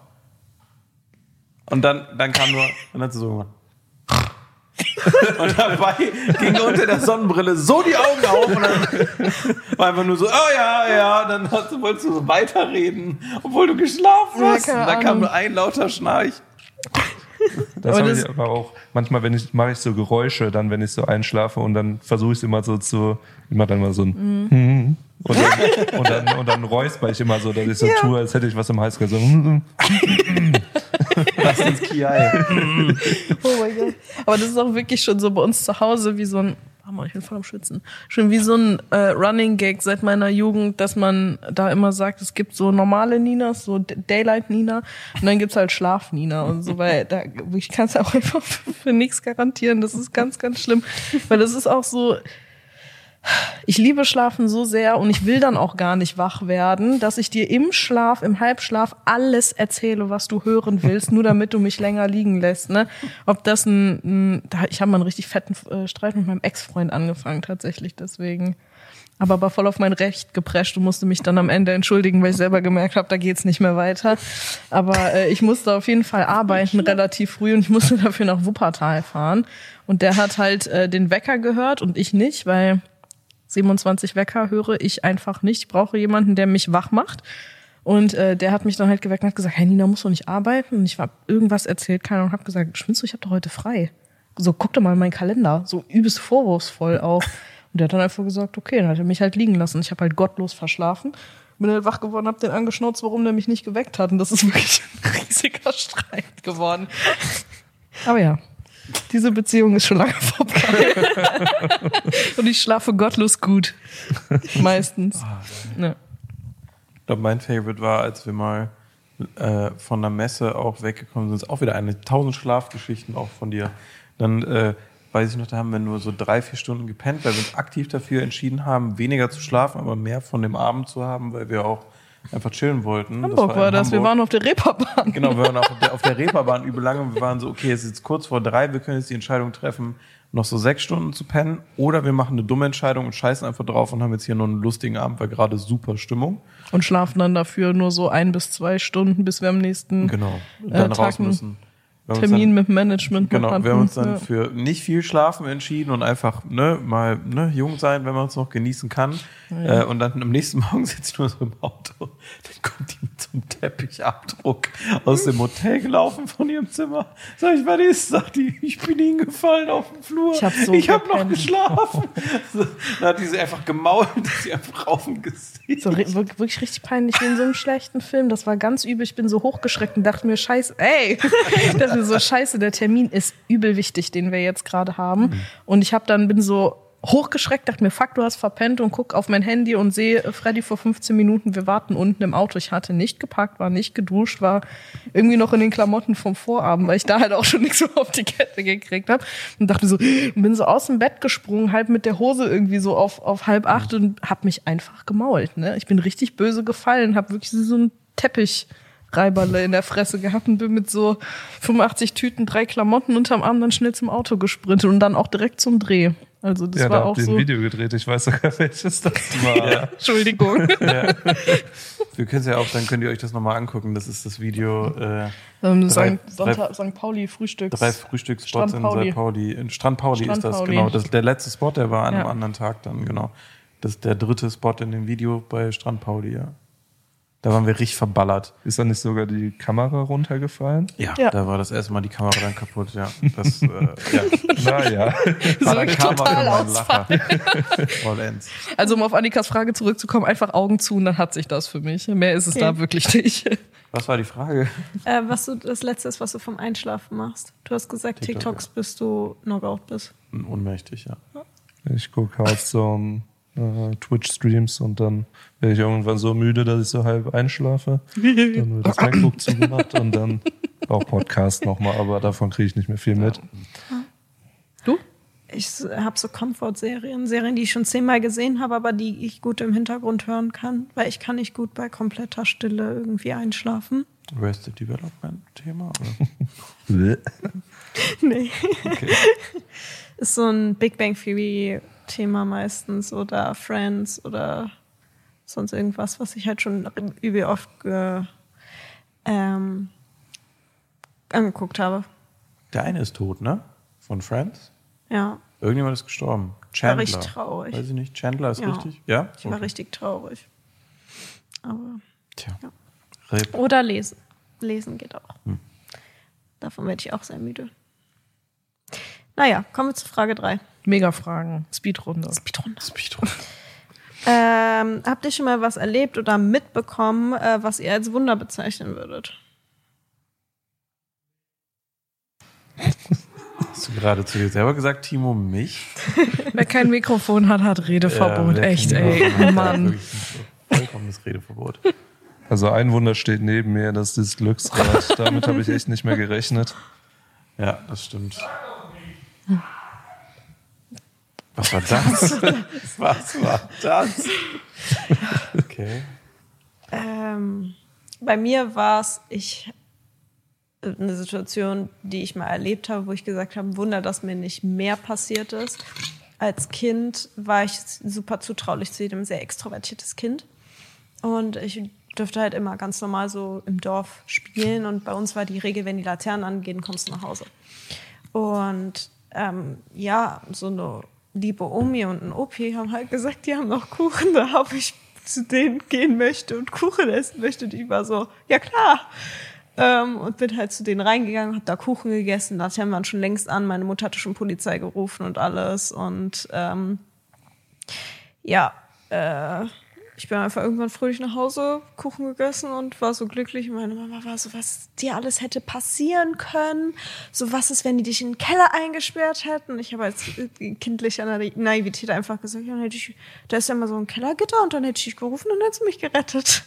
Und dann, dann kam nur, dann hat sie so gemacht. Und dabei ging unter der Sonnenbrille so die Augen auf und dann war einfach nur so, oh ja, ja, dann hast du, wolltest du so weiterreden, obwohl du geschlafen Ja, hast. und dann kam nur ein lauter Schnarch. Das habe ich aber auch. Manchmal, wenn ich mache ich so Geräusche, dann wenn ich so einschlafe und dann versuche ich es immer so zu, ich mache dann mal so ein Mhm. und, dann, und dann und dann räusper ich immer so, dass ich so tue, als hätte ich was im Hals gehabt. Ist Kiai. Oh mein Gott. Aber das ist auch wirklich schon so bei uns zu Hause wie so ein Hammer, ich bin voll am Schwitzen. Schon wie so ein äh, Running Gag seit meiner Jugend, dass man da immer sagt, es gibt so normale Ninas, so Daylight Nina und dann gibt's halt Schlaf Nina und so, weil da, ich kann es auch einfach für, für nichts garantieren. Das ist ganz, ganz schlimm, weil das ist auch so, ich liebe Schlafen so sehr und ich will dann auch gar nicht wach werden, dass ich dir im Schlaf, im Halbschlaf alles erzähle, was du hören willst, nur damit du mich länger liegen lässt. Ne? Ob das ein, ein ich habe mal einen richtig fetten äh, Streit mit meinem Ex-Freund angefangen tatsächlich, deswegen. Aber war voll auf mein Recht geprescht und musste mich dann am Ende entschuldigen, weil ich selber gemerkt habe, da geht's nicht mehr weiter. Aber äh, ich musste auf jeden Fall arbeiten relativ früh und ich musste dafür nach Wuppertal fahren. Und der hat halt äh, den Wecker gehört und ich nicht, weil 27 Wecker höre ich einfach nicht. Ich brauche jemanden, der mich wach macht. Und äh, der hat mich dann halt geweckt und hat gesagt, hey Nina, musst du nicht arbeiten? Und ich war irgendwas erzählt, keine Ahnung, und habe gesagt, schwimmst du, ich habe doch heute frei. So, guck doch mal in meinen Kalender. So übelst vorwurfsvoll auch. Und der hat dann einfach gesagt, okay, dann hat er mich halt liegen lassen. Ich habe halt gottlos verschlafen. Bin halt wach geworden, hab den angeschnauzt, warum der mich nicht geweckt hat. Und das ist wirklich ein riesiger Streit geworden. Aber ja, diese Beziehung ist schon lange vorbei. Und ich schlafe gottlos gut. Meistens. Ja. Ich glaube, mein Favorite war, als wir mal äh, von der Messe auch weggekommen sind, ist auch wieder eine tausend Schlafgeschichten auch von dir. Dann äh, weiß ich noch, da haben wir nur so drei, vier Stunden gepennt, weil wir uns aktiv dafür entschieden haben, weniger zu schlafen, aber mehr von dem Abend zu haben, weil wir auch einfach chillen wollten. Hamburg in war das. Wir Hamburg. waren auf der Reeperbahn. Genau, wir waren auf der, auf der Reeperbahn übel lange und wir waren so, okay, es ist jetzt kurz vor drei, wir können jetzt die Entscheidung treffen, noch so sechs Stunden zu pennen oder wir machen eine dumme Entscheidung und scheißen einfach drauf und haben jetzt hier noch einen lustigen Abend, weil gerade super Stimmung. Und schlafen dann dafür nur so ein bis zwei Stunden, bis wir am nächsten Genau. Dann Äh, raus müssen. Termin dann, mit Management. Genau, hatten. wir haben uns dann Ja. für nicht viel Schlafen entschieden und einfach ne, mal ne, jung sein, wenn man es noch genießen kann. Äh, und dann am nächsten Morgen sitze ich nur so im Auto. Dann kommt die mit so einem Teppichabdruck aus dem Hotel gelaufen von ihrem Zimmer. Sag ich, was ist? Sagt die, ich bin hingefallen auf dem Flur. Ich hab so ich hab noch geschlafen. So, dann hat die sie einfach gemault, dass sie einfach auf dem Gesicht. So, wirklich richtig peinlich wie in so einem schlechten Film. Das war ganz übel. Ich bin so hochgeschreckt und dachte mir, scheiße, ey. Ich dachte so, scheiße, der Termin ist übel wichtig, den wir jetzt gerade haben. Und ich habe dann, bin so hochgeschreckt, dachte mir, fuck, du hast verpennt und guck auf mein Handy und sehe äh, Freddy vor 15 Minuten, wir warten unten im Auto. Ich hatte nicht gepackt, war nicht geduscht, war irgendwie noch in den Klamotten vom Vorabend, weil ich da halt auch schon nichts so auf die Kette gekriegt habe. Und dachte so, bin so aus dem Bett gesprungen, halb mit der Hose irgendwie so auf, auf halb acht und hab mich einfach gemault. Ne? Ich bin richtig böse gefallen, hab wirklich so einen Teppich. Reiberle in der Fresse gehabt und bin mit so 85 Tüten, drei Klamotten unterm Arm dann schnell zum Auto gesprintet und dann auch direkt zum Dreh. Also das ja, war da auch so. ein Video gedreht. Ich weiß sogar, welches das war. Entschuldigung. Wir können es ja auch, dann könnt ihr euch das nochmal angucken. Das ist das Video äh, ähm, Drei- St. Sonntag, St. Pauli Frühstücks. drei Frühstücksspots Strand in Pauli. St. Pauli. In Strand Pauli Strand ist das, Pauli. genau. Das, der letzte Spot, der war an einem Ja. anderen Tag dann, genau. Das ist der dritte Spot in dem Video bei Strand Pauli, ja. Da waren wir richtig verballert. Ist da nicht sogar die Kamera runtergefallen? Ja, Ja. da war das erste Mal die Kamera dann kaputt, ja. Das, äh, ja. Naja. War dann wirklich Karma total für meinen Lacher. All ends. Also um auf Annikas Frage zurückzukommen, einfach Augen zu und dann hat sich das für mich. Mehr ist es Okay. da wirklich nicht. Was war die Frage? Äh, was du das letzte ist, was du vom Einschlafen machst. Du hast gesagt, TikTok, TikToks, bis du Knockout bist. Unmächtig, ja. Ich gucke halt so äh, Twitch-Streams und dann werde ich irgendwann so müde, dass ich so halb einschlafe. Dann wird das MacBook zugemacht und dann auch Podcast nochmal, aber davon kriege ich nicht mehr viel mit. Du? Ich habe so Comfort-Serien, Serien, die ich schon zehnmal gesehen habe, aber die ich gut im Hintergrund hören kann, weil ich kann nicht gut bei kompletter Stille irgendwie einschlafen. Arrested Development Thema? Oder? Nee. Okay. Ist so ein Big Bang Theory Thema meistens oder Friends oder sonst irgendwas, was ich halt schon übel oft ähm, angeguckt habe. Der eine ist tot, ne? Von Friends? Ja, Irgendjemand ist gestorben. war Chandler. richtig traurig. Weiß ich nicht. Chandler ist Ja. richtig? Ja? Ich war Okay. richtig traurig. Aber Tja. Ja. Oder lesen. Lesen geht auch. Hm. Davon werde ich auch sehr müde. Naja, kommen wir zu Frage 3. Mega Fragen. Speedrunde. Speedrunde. Speedrun. Ähm, habt ihr schon mal was erlebt oder mitbekommen, äh, was ihr als Wunder bezeichnen würdet? Hast du gerade zu dir selber gesagt, Timo, mich? Wer kein Mikrofon hat, hat Redeverbot. Ja, Echt, ey. Hat, Mann. Vollkommenes Redeverbot. Also ein Wunder steht neben mir, das ist das Glücksrad. Damit habe ich echt nicht mehr gerechnet. Ja, das stimmt. Was war das? Was war das? Okay. Ähm, bei mir war es, ich eine Situation, die ich mal erlebt habe, wo ich gesagt habe, Wunder, dass mir nicht mehr passiert ist. Als Kind war ich super zutraulich zu jedem sehr extrovertiertes Kind. Und ich durfte halt immer ganz normal so im Dorf spielen. Und bei uns war die Regel, wenn die Laternen angehen, kommst du nach Hause. Und ähm, ja, so eine liebe Omi und ein Opi haben halt gesagt, die haben noch Kuchen da, ob ich zu denen gehen möchte und Kuchen essen möchte. Ich war so, ja klar. Ähm, und bin halt zu denen reingegangen, hab da Kuchen gegessen. Laternen waren schon längst an. Meine Mutter hatte schon Polizei gerufen und alles. Und ähm, ja, äh, ich bin einfach irgendwann fröhlich nach Hause, Kuchen gegessen und war so glücklich. Meine Mama war so, was dir alles hätte passieren können. So, was ist, wenn die dich in den Keller eingesperrt hätten? Ich habe als kindlicher Naivität einfach gesagt, ja, dann hätte ich, da ist ja mal so ein Kellergitter und dann hätte ich dich gerufen und dann hättest du mich gerettet.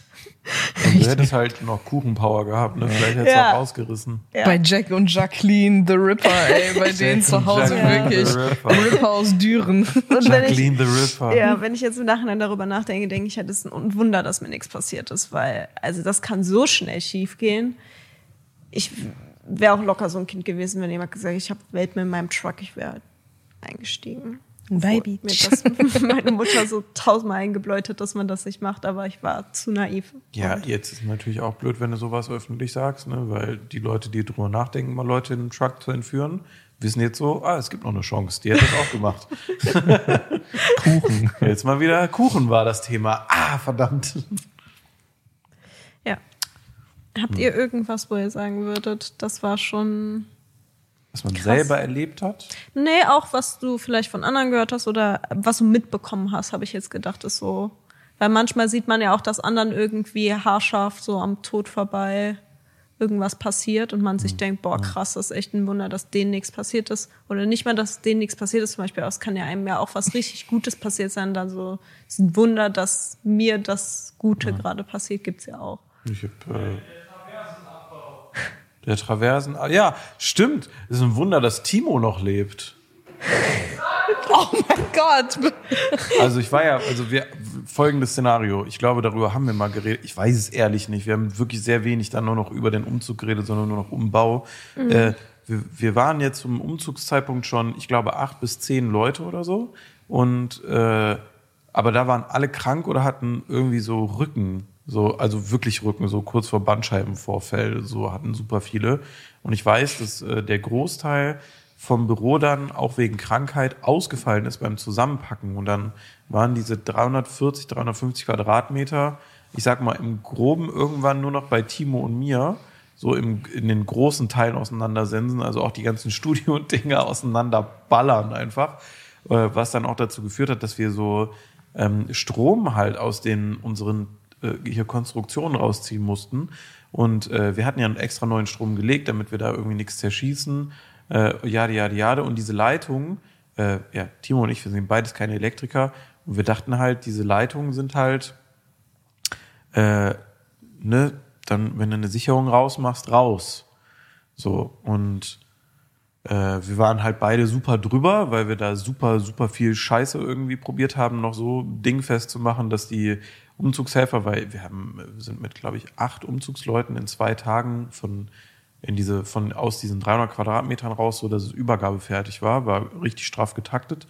Du hättest halt noch Kuchenpower gehabt, ne? Vielleicht hättest du Ja. auch rausgerissen. Ja. Bei Jack und Jacqueline the Ripper, ey, bei denen zu Hause Jacqueline wirklich. the Ripper. Ripper aus Düren. Und wenn ich, Jacqueline the Ripper. Ja, wenn ich jetzt im Nachhinein darüber nachdenke, denke ich, halt, es ist ein Wunder, dass mir nichts passiert ist, weil, also das kann so schnell schief gehen. Ich wäre auch locker so ein Kind gewesen, wenn jemand gesagt hätte, ich habe Welt mit meinem Truck, ich wäre eingestiegen. Baby. Mir das meine Mutter so tausendmal eingebläut hat, dass man das nicht macht, aber ich war zu naiv. Ja, jetzt ist natürlich auch blöd, wenn du sowas öffentlich sagst, ne? weil die Leute, die drüber nachdenken, mal Leute in den Truck zu entführen, wissen jetzt so, ah, es gibt noch eine Chance. Die hat das auch gemacht. Kuchen. Jetzt mal wieder Kuchen war das Thema. Ah, verdammt. ja. Habt ihr irgendwas, wo ihr sagen würdet, das war schon Was man Krass. selber erlebt hat. Nee, auch was du vielleicht von anderen gehört hast oder was du mitbekommen hast, habe ich jetzt gedacht, ist so. Weil manchmal sieht man ja auch, dass anderen irgendwie haarscharf so am Tod vorbei irgendwas passiert und man sich denkt, boah, krass, das ist echt ein Wunder, dass denen nichts passiert ist. Oder nicht mal, dass denen nichts passiert ist, zum Beispiel, aber es kann ja einem ja auch was richtig Gutes passiert sein. Dann so, es ist ein Wunder, dass mir das Gute gerade passiert, gibt's ja auch. Ich hab, äh, der Traversen. ah, Ja, stimmt. Es ist ein Wunder, dass Timo noch lebt. Oh mein Gott. Also ich war ja, also wir, folgendes Szenario. Ich glaube, darüber haben wir mal geredet. Ich weiß es ehrlich nicht. Wir haben wirklich sehr wenig dann nur noch über den Umzug geredet, sondern nur noch Umbau. Äh, wir, wir waren jetzt zum Umzugszeitpunkt schon, ich glaube, acht bis zehn Leute oder so. Und äh, aber da waren alle krank oder hatten irgendwie so Rücken, so also wirklich Rücken, so kurz vor Bandscheibenvorfall, so hatten super viele. Und ich weiß, dass äh, der Großteil vom Büro dann auch wegen Krankheit ausgefallen ist beim Zusammenpacken. Und dann waren diese 340, 350 Quadratmeter, ich sag mal im Groben irgendwann nur noch bei Timo und mir, so im, in den großen Teilen auseinandersensen, also auch die ganzen Studio-Dinger auseinanderballern einfach, äh, was dann auch dazu geführt hat, dass wir so ähm, Strom halt aus den unseren hier Konstruktionen rausziehen mussten. Und äh, wir hatten ja einen extra neuen Strom gelegt, damit wir da irgendwie nichts zerschießen. Äh, jade, jade, jade. Und diese Leitung, äh, ja, Timo und ich, wir sind beides keine Elektriker. Und wir dachten halt, diese Leitungen sind halt, äh, ne, dann, wenn du eine Sicherung rausmachst, raus. So. Und äh, wir waren halt beide super drüber, weil wir da super, super viel Scheiße irgendwie probiert haben, noch so dingfest zu machen, dass die Umzugshelfer, weil wir haben, sind mit, glaube ich, acht Umzugsleuten in zwei Tagen von in diese, von aus diesen 300 Quadratmetern raus, so dass es übergabefertig war, war richtig straff getaktet.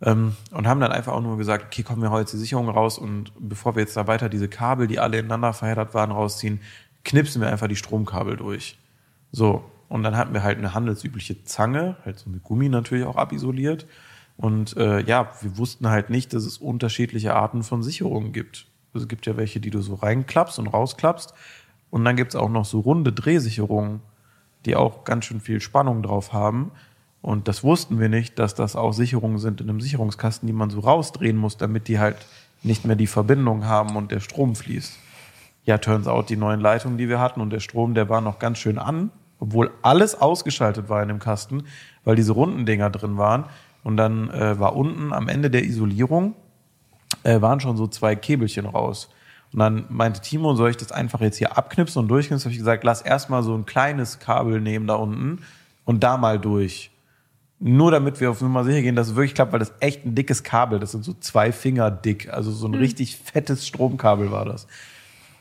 Ähm, und haben dann einfach auch nur gesagt, okay, kommen wir heute die Sicherung raus und bevor wir jetzt da weiter diese Kabel, die alle ineinander verheddert waren, rausziehen, knipsen wir einfach die Stromkabel durch. So. Und dann hatten wir halt eine handelsübliche Zange, halt so mit Gummi natürlich auch abisoliert. Und äh, ja, wir wussten halt nicht, dass es unterschiedliche Arten von Sicherungen gibt. Es gibt ja welche, die du so reinklappst und rausklappst. Und dann gibt's auch noch so runde Drehsicherungen, die auch ganz schön viel Spannung drauf haben. Und das wussten wir nicht, dass das auch Sicherungen sind in einem Sicherungskasten, die man so rausdrehen muss, damit die halt nicht mehr die Verbindung haben und der Strom fließt. Ja, turns out, die neuen Leitungen, die wir hatten und der Strom, der war noch ganz schön an obwohl alles ausgeschaltet war in dem Kasten, weil diese runden Dinger drin waren. Und dann äh, war unten am Ende der Isolierung äh, waren schon so zwei Käbelchen raus. Und dann meinte Timo, soll ich das einfach jetzt hier abknipsen und durchknipsen? Habe ich gesagt, lass erstmal so ein kleines Kabel nehmen da unten und da mal durch. Nur damit wir auf Nummer sicher gehen, dass es wirklich klappt, weil das echt ein dickes Kabel, das sind so zwei Finger dick, also so ein richtig fettes Stromkabel war das.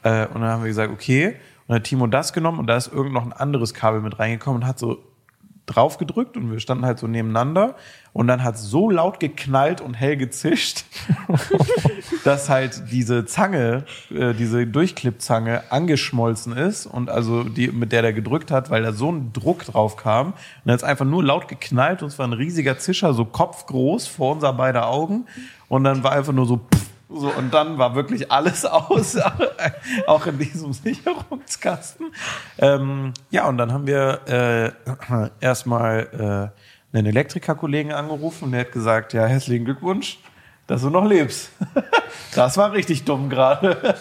Äh, und dann haben wir gesagt, okay. Und dann hat Timo das genommen und da ist irgend noch ein anderes Kabel mit reingekommen und hat so drauf gedrückt und wir standen halt so nebeneinander und dann hat so laut geknallt und hell gezischt, dass halt diese Zange, äh, diese Durchklippzange angeschmolzen ist und also die, mit der der gedrückt hat, weil da so ein Druck drauf kam. Und dann ist einfach nur laut geknallt und es war ein riesiger Zischer, so kopfgroß vor unser beide Augen. Und dann war einfach nur so pff, so, und dann war wirklich alles aus, auch in diesem Sicherungskasten. Ähm, ja, und dann haben wir äh, erstmal äh, einen Elektrikerkollegen angerufen und der hat gesagt, ja, herzlichen Glückwunsch, dass du noch lebst. das war richtig dumm gerade.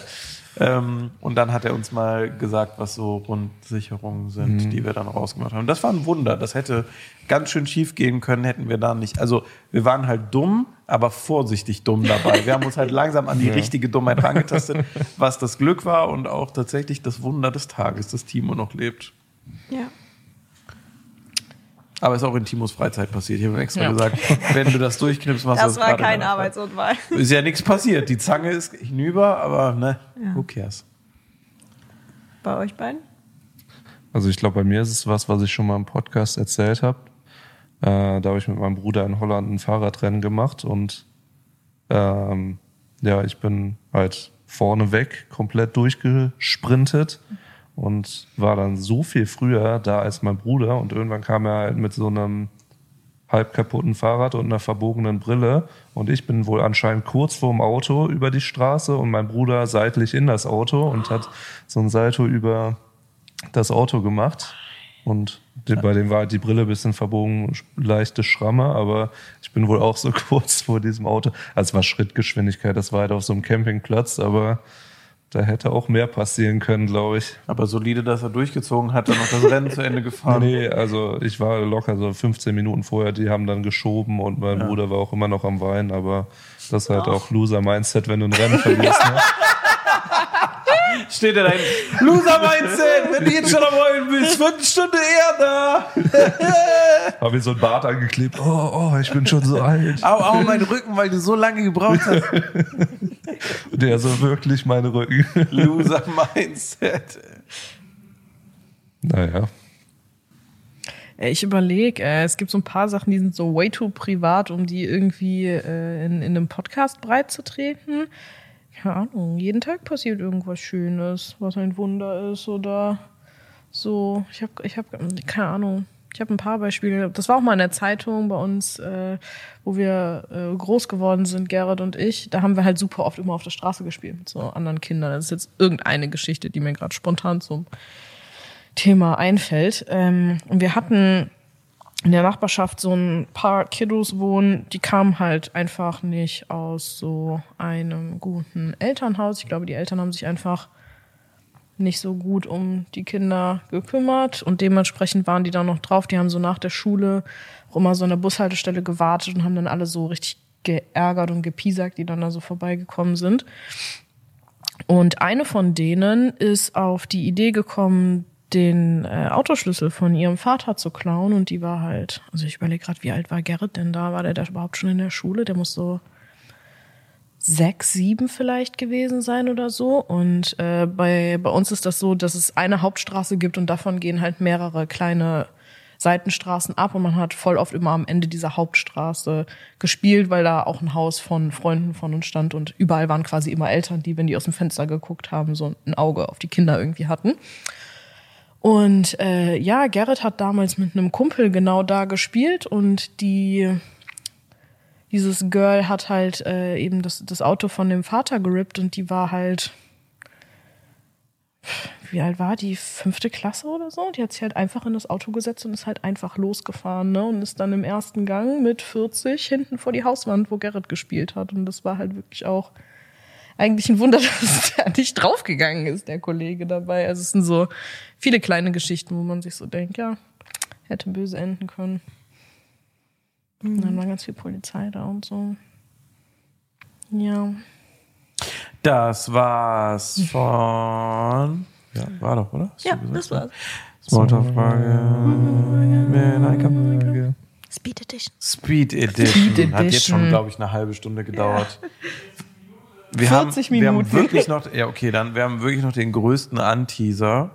Ähm, und dann hat er uns mal gesagt, was so Rundsicherungen sind, mhm. die wir dann rausgemacht haben. Das war ein Wunder. Das hätte ganz schön schief gehen können, hätten wir da nicht. Also wir waren halt dumm, aber vorsichtig dumm dabei. Wir haben uns halt langsam an die ja. richtige Dummheit rangetastet, was das Glück war und auch tatsächlich das Wunder des Tages, dass Timo noch lebt. Ja. Aber ist auch in Timos Freizeit passiert. Ich habe extra ja. gesagt, wenn du das durchknippst, machst du das Das war kein Arbeitsunfall. Ist ja nichts passiert. Die Zange ist hinüber, aber ne, ja. who cares? Bei euch beiden? Also ich glaube, bei mir ist es was, was ich schon mal im Podcast erzählt habe. Äh, da habe ich mit meinem Bruder in Holland ein Fahrradrennen gemacht und ähm, ja, ich bin halt vorneweg komplett durchgesprintet und war dann so viel früher da als mein Bruder. Und irgendwann kam er halt mit so einem halb kaputten Fahrrad und einer verbogenen Brille. Und ich bin wohl anscheinend kurz vorm Auto über die Straße und mein Bruder seitlich in das Auto und hat so ein Salto über das Auto gemacht. Und bei dem war halt die Brille ein bisschen verbogen, leichte Schramme, aber ich bin wohl auch so kurz vor diesem Auto. Also es war Schrittgeschwindigkeit, das war halt auf so einem Campingplatz, aber da hätte auch mehr passieren können, glaube ich. Aber solide, dass er durchgezogen hat, dann noch das Rennen zu Ende gefahren. Nee, also ich war locker so 15 Minuten vorher, die haben dann geschoben und mein ja. Bruder war auch immer noch am Weinen, aber das ist halt auch Loser-Mindset, wenn du ein Rennen verlierst. Ne? Steht er da hinten. Loser-Mindset, wenn du jetzt schon am Heulen bist, wird eine Stunde eher da. Hab mir so ein Bart angeklebt. Oh, oh, ich bin schon so alt. Au, au, mein Rücken, weil du so lange gebraucht hast. Der so wirklich meine Rücken. Loser-Mindset. Naja. Ich überlege, äh, es gibt so ein paar Sachen, die sind so way too privat, um die irgendwie äh, in, in einem Podcast breit zu treten keine Ahnung, jeden Tag passiert irgendwas Schönes, was ein Wunder ist oder so. Ich habe, ich habe, keine Ahnung. Ich habe ein paar Beispiele. Das war auch mal in der Zeitung bei uns, äh, wo wir äh, groß geworden sind, Gerrit und ich. Da haben wir halt super oft immer auf der Straße gespielt mit so anderen Kindern. Das ist jetzt irgendeine Geschichte, die mir gerade spontan zum Thema einfällt. Ähm, und wir hatten in der Nachbarschaft so ein paar Kiddos wohnen, die kamen halt einfach nicht aus so einem guten Elternhaus. Ich glaube, die Eltern haben sich einfach nicht so gut um die Kinder gekümmert und dementsprechend waren die dann noch drauf. Die haben so nach der Schule auch immer so an der Bushaltestelle gewartet und haben dann alle so richtig geärgert und gepiesackt, die dann da so vorbeigekommen sind. Und eine von denen ist auf die Idee gekommen, den äh, Autoschlüssel von ihrem Vater zu klauen und die war halt, also ich überlege gerade, wie alt war Gerrit denn da? War der da überhaupt schon in der Schule? Der muss so sechs, sieben vielleicht gewesen sein oder so. Und äh, bei, bei uns ist das so, dass es eine Hauptstraße gibt und davon gehen halt mehrere kleine Seitenstraßen ab und man hat voll oft immer am Ende dieser Hauptstraße gespielt, weil da auch ein Haus von Freunden von uns stand und überall waren quasi immer Eltern, die, wenn die aus dem Fenster geguckt haben, so ein Auge auf die Kinder irgendwie hatten. Und äh, ja, Gerrit hat damals mit einem Kumpel genau da gespielt und die dieses Girl hat halt äh, eben das, das Auto von dem Vater gerippt und die war halt wie alt war die? Fünfte Klasse oder so? Die hat sich halt einfach in das Auto gesetzt und ist halt einfach losgefahren, ne? Und ist dann im ersten Gang mit 40 hinten vor die Hauswand, wo Gerrit gespielt hat. Und das war halt wirklich auch eigentlich ein Wunder, dass der nicht draufgegangen ist, der Kollege dabei. Also es sind so viele kleine Geschichten, wo man sich so denkt, ja, hätte böse enden können. Und dann war ganz viel Polizei da und so. Ja. Das war's von. Ja, war doch, oder? Hast Ja, das war's. Smalltalk-Frage. Speed Edition. Speed Edition. Speed Hat jetzt Edition. schon, glaube ich, eine halbe Stunde gedauert. Wir 40 haben, Wir haben Minuten. wirklich noch, ja, okay, dann, wir haben wirklich noch den größten Anteaser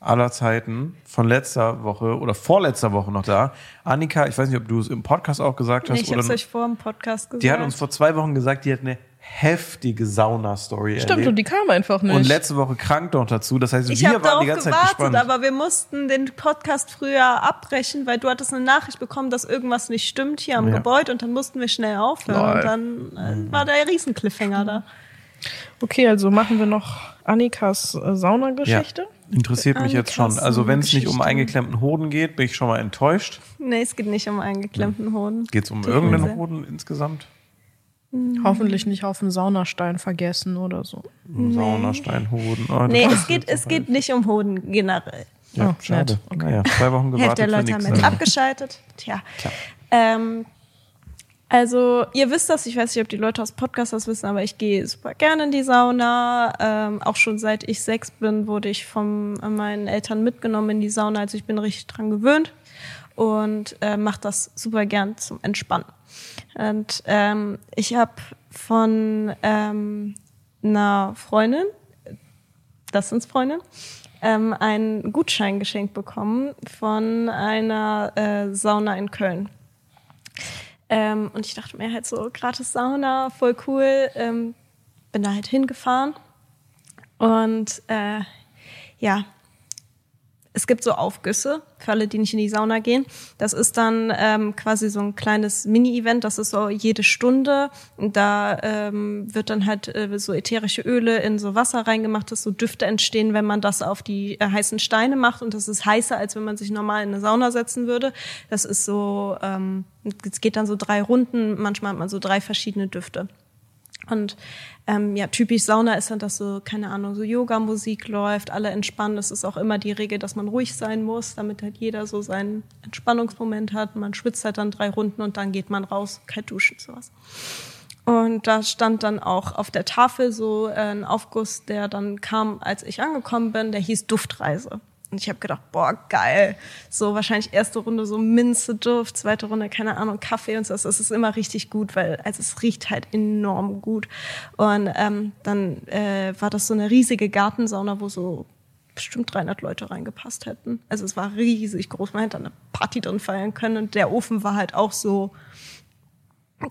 aller Zeiten von letzter Woche oder vorletzter Woche noch da. Annika, ich weiß nicht, ob du es im Podcast auch gesagt hast Nee, ich oder hab's euch vor dem Podcast gesagt. die hat uns vor zwei Wochen gesagt, die hat eine heftige Sauna-Story Stimmt, erlebt. und die kam einfach nicht. Und letzte Woche krank noch dazu. Das heißt, ich wir habe waren darauf die ganze Zeit gewartet, gespannt. aber wir mussten den Podcast früher abbrechen, weil du hattest eine Nachricht bekommen, dass irgendwas nicht stimmt hier am Ja. Gebäude und dann mussten wir schnell aufhören Lol. und dann äh, war der Riesen-Cliffhanger da. okay, also machen wir noch Annikas äh, Saunageschichte. Interessiert mich jetzt schon. Also wenn es nicht um eingeklemmten Hoden geht, bin ich schon mal enttäuscht. Nee, es geht nicht um eingeklemmten Hoden. Geht es um mir irgendeinen. Hoden insgesamt? Hoffentlich nicht auf den Saunastein vergessen oder so. Saunasteinhoden. Oh, Nee, es geht, es geht nicht um Hoden generell. Ja, Oh, schade. Okay. Naja, zwei Wochen Hälfte gewartet der für Leute haben jetzt abgeschaltet. Tja. Ähm, also, ihr wisst das, ich weiß nicht, ob die Leute aus Podcasts das wissen, aber ich gehe super gerne in die Sauna. Ähm, auch schon seit ich sechs bin, wurde ich von meinen Eltern mitgenommen in die Sauna. Also ich bin richtig dran gewöhnt und äh, mache das super gern zum Entspannen. Und ähm, ich habe von ähm, einer Freundin, das sind Freundin, ähm, einen Gutschein geschenkt bekommen von einer äh, Sauna in Köln. Ähm, und ich dachte mir halt so, gratis Sauna, voll cool. Ähm, bin da halt hingefahren. Und äh, ja, es gibt so Aufgüsse für alle, die nicht in die Sauna gehen. Das ist dann ähm, quasi so ein kleines Mini-Event. Das ist so jede Stunde. Und da ähm, wird dann halt äh, so ätherische Öle in so Wasser reingemacht, dass so Düfte entstehen, wenn man das auf die äh, heißen Steine macht. Und das ist heißer, als wenn man sich normal in eine Sauna setzen würde. Das ist so, ähm, es geht dann so drei Runden. Manchmal hat man so drei verschiedene Düfte. Und ähm, ja, typisch Sauna ist dann, dass so, keine Ahnung, so Yoga-Musik läuft, alle entspannen. Das ist auch immer die Regel, dass man ruhig sein muss, damit halt jeder so seinen Entspannungsmoment hat. Man schwitzt halt dann drei Runden und dann geht man raus, kalt duschen, sowas. Und da stand dann auch auf der Tafel so äh, ein Aufguss, der dann kam, als ich angekommen bin, der hieß Duftreise. Und ich habe gedacht, boah, geil. So wahrscheinlich erste Runde so Minze-Duft, zweite Runde, keine Ahnung, Kaffee und so. Das ist immer richtig gut, weil also es riecht halt enorm gut. Und ähm, dann äh, war das so eine riesige Gartensauna, wo so bestimmt 300 Leute reingepasst hätten. Also es war riesig groß. Man hätte eine Party drin feiern können. Und der Ofen war halt auch so,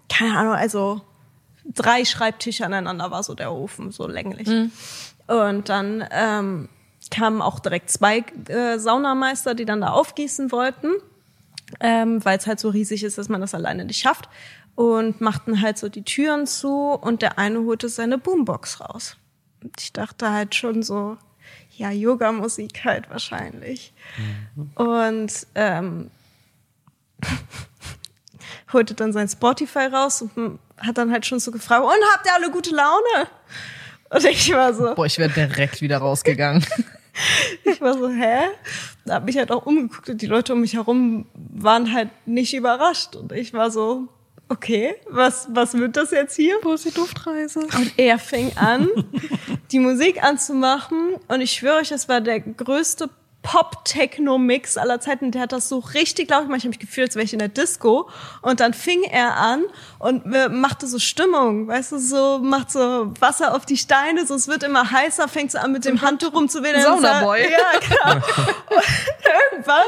keine Ahnung, also drei Schreibtische aneinander war so der Ofen, so länglich. Und dann ähm, kamen auch direkt zwei äh, Saunameister, die dann da aufgießen wollten, ähm, weil es halt so riesig ist, dass man das alleine nicht schafft. Und machten halt so die Türen zu und der eine holte seine Boombox raus. Und ich dachte halt schon so, ja, Yoga-Musik halt wahrscheinlich. Und ähm, holte dann sein Spotify raus und hat dann halt schon so gefragt, und habt ihr alle gute Laune? Und ich war so, Boah, ich wäre direkt wieder rausgegangen. ich war so, hä? Da hab mich halt auch umgeguckt und die Leute um mich herum waren halt nicht überrascht. Und ich war so, okay, was, was wird das jetzt hier? Wo ist die Duftreise? Und er fing an, die Musik anzumachen. Und ich schwöre euch, es war der größte Pop-Techno-Mix aller Zeiten. Der hat das so richtig laut gemacht. Ich habe mich gefühlt, als wäre ich in der Disco. Und dann fing er an und äh, machte so Stimmung. Weißt du, so macht so Wasser auf die Steine. So, es wird immer heißer. Fängt so an, mit dem Handtuch rumzuwedeln. Saunaboy. Ja, genau. Und irgendwann,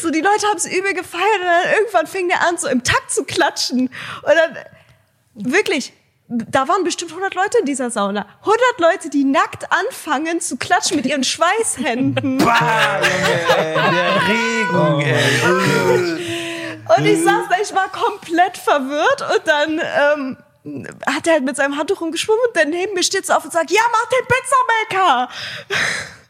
so die Leute haben es übel gefeiert. Und dann irgendwann fing der an, so im Takt zu klatschen. Und dann wirklich, da waren bestimmt 100 Leute in dieser Sauna. 100 Leute, die nackt anfangen zu klatschen mit ihren Schweißhänden. Junge, ey, der Regen, ey. Und ich saß da, ich war komplett verwirrt und dann ähm, hat er halt mit seinem Handtuch rumgeschwungen und dann neben mir steht so auf und sagt, ja, mach den Pizzamaker!